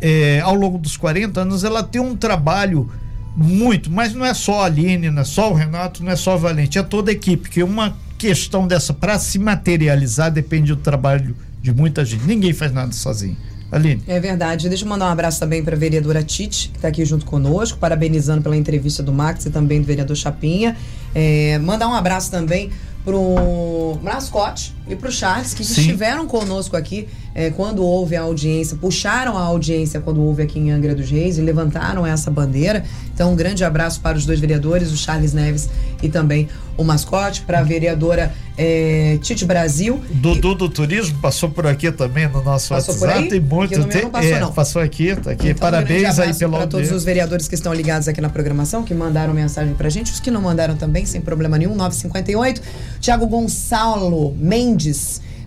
é, ao longo dos 40 anos, ela tem um trabalho muito, mas não é só a Aline, não é só o Renato, não é só o Valente, é toda a equipe. Que uma questão dessa, para se materializar, depende do trabalho de muita gente. Ninguém faz nada sozinho. Aline. É verdade. Deixa eu mandar um abraço também para a vereadora Tite, que está aqui junto conosco, parabenizando pela entrevista do Max e também do vereador Chapinha. É, mandar um abraço também pro Mascote e pro Charles, que Sim. estiveram conosco aqui é, quando houve a audiência, puxaram a audiência quando houve aqui em Angra dos Reis e levantaram essa bandeira. Então, um grande abraço para os dois vereadores, o Charles Neves e também o Mascote, para a vereadora é, Tite Brasil. Dudu do Turismo passou por aqui também no nosso Passou por WhatsApp. aí? Tem muito. No meu tem- não passou, é, não. passou aqui, tá aqui. Então, um Parabéns grande aí pela para todos os vereadores que estão ligados aqui na programação, que mandaram mensagem pra gente, os que não mandaram também, sem problema nenhum, 958. Tiago Gonçalo Mendes.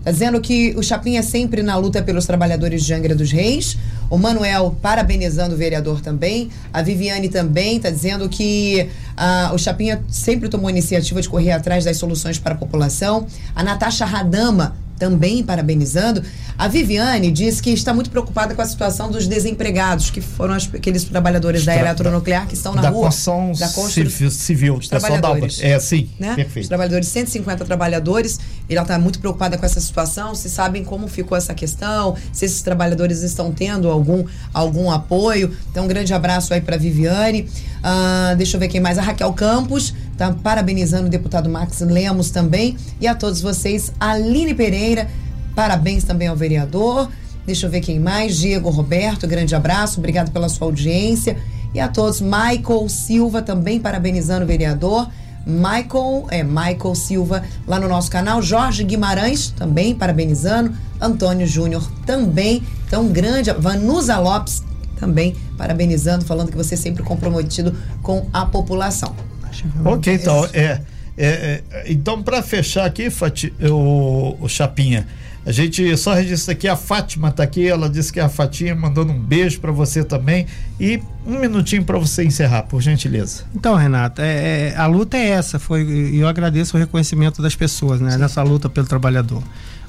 Tá dizendo que o Chapinha é sempre na luta pelos trabalhadores de Angra dos Reis. O Manuel parabenizando o vereador também. A Viviane também tá dizendo que ah, o Chapinha sempre tomou iniciativa de correr atrás das soluções para a população. A Natasha Radama também parabenizando. A Viviane diz que está muito preocupada com a situação dos desempregados, que foram aqueles trabalhadores da eletronuclear que estão na da rua. construção da construção civil, civil Os da trabalhadores. É, sim, né? Os perfeito. trabalhadores, 150 trabalhadores, e ela está muito preocupada com essa situação, se sabem como ficou essa questão, se esses trabalhadores estão tendo algum, algum apoio. Então, um grande abraço aí para Viviane. Ah, deixa eu ver quem mais. A Raquel Campos, tá parabenizando o deputado Max Lemos também. E a todos vocês, Aline Pereira, parabéns também ao vereador. Deixa eu ver quem mais. Diego Roberto, grande abraço, obrigado pela sua audiência. E a todos, Michael Silva também parabenizando o vereador. Michael, é Michael Silva lá no nosso canal, Jorge Guimarães também parabenizando, Antônio Júnior também, um grande, Vanusa Lopes também parabenizando, falando que você é sempre comprometido com a população. Ok, então, é. é, é, então, para fechar aqui, Fati, o, o Chapinha, a gente só registra aqui, a Fátima tá aqui, ela disse que é a Fatinha mandando um beijo para você também. E um minutinho para você encerrar, por gentileza. Então, Renato, é, é, a luta é essa, foi, e eu agradeço o reconhecimento das pessoas, né, nessa luta pelo trabalhador.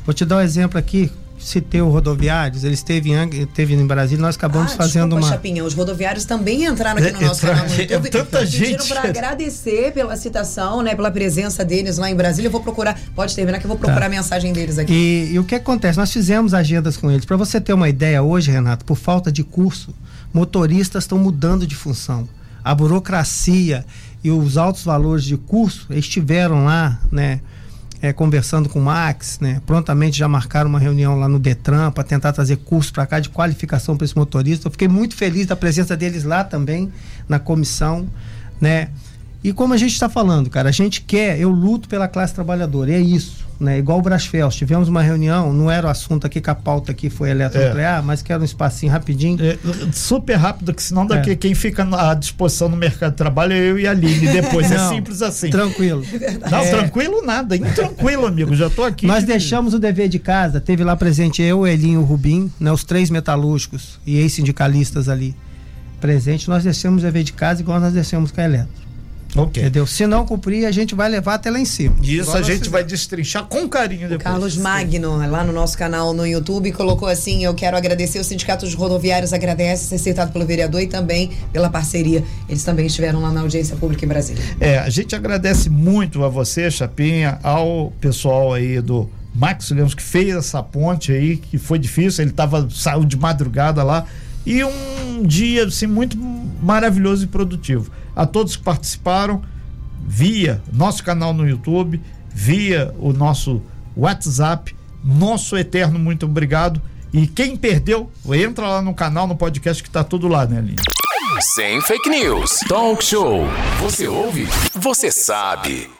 Vou te dar um exemplo aqui, citei o rodoviários, ele esteve em, esteve em Brasília, nós acabamos Ah, fazendo desculpa, uma... Chapinha, os rodoviários também entraram aqui no É, nosso entraram canal no YouTube. é tanta pediram gente. para agradecer pela citação, né, pela presença deles lá em Brasília. Eu vou procurar, pode terminar que eu vou procurar Tá. a mensagem deles aqui. E, e o que acontece? Nós fizemos agendas com eles. Para você ter uma ideia, hoje, Renato, por falta de curso, motoristas estão mudando de função. A burocracia e os altos valores de curso estiveram lá, né? É, conversando com o Max, né? Prontamente já marcaram uma reunião lá no Detran para tentar trazer curso para cá de qualificação para esse motorista. Eu fiquei muito feliz da presença deles lá também na comissão, né? E como a gente está falando, cara, a gente quer, eu luto pela classe trabalhadora, é isso. Né? Igual o Brasfels, tivemos uma reunião, não era o assunto aqui que a pauta aqui foi eletronuclear, é. mas que era um espacinho rapidinho. É, super rápido, que senão daqui é. quem fica à disposição no mercado de trabalho é eu e a Aline depois, é não, é simples assim. Tranquilo. É não, tranquilo nada, intranquilo, amigo, já tô aqui. Nós de... deixamos o dever de casa, teve lá presente eu, Elinho, o Rubim, né, os três metalúrgicos e ex-sindicalistas ali presente, nós deixamos o dever de casa igual nós deixamos com a Eletro. Okay. Entendeu? Se não cumprir, a gente vai levar até lá em cima. Isso a gente vai destrinchar com carinho depois. O Carlos Magno, lá no nosso canal no YouTube, colocou assim: Eu quero agradecer, o Sindicato dos Rodoviários agradece ser citado pelo vereador e também pela parceria. Eles também estiveram lá na audiência pública em Brasília. É, a gente agradece muito a você, Chapinha, ao pessoal aí do Max Lemos que fez essa ponte aí, que foi difícil, ele tava, saiu de madrugada lá. E um dia assim, muito maravilhoso e produtivo a todos que participaram via nosso canal no YouTube, via o nosso WhatsApp. Nosso eterno muito obrigado. E quem perdeu, entra lá no canal, no podcast que tá tudo lá, né, Aline? Sem fake news. Talk show. Você ouve? Você sabe.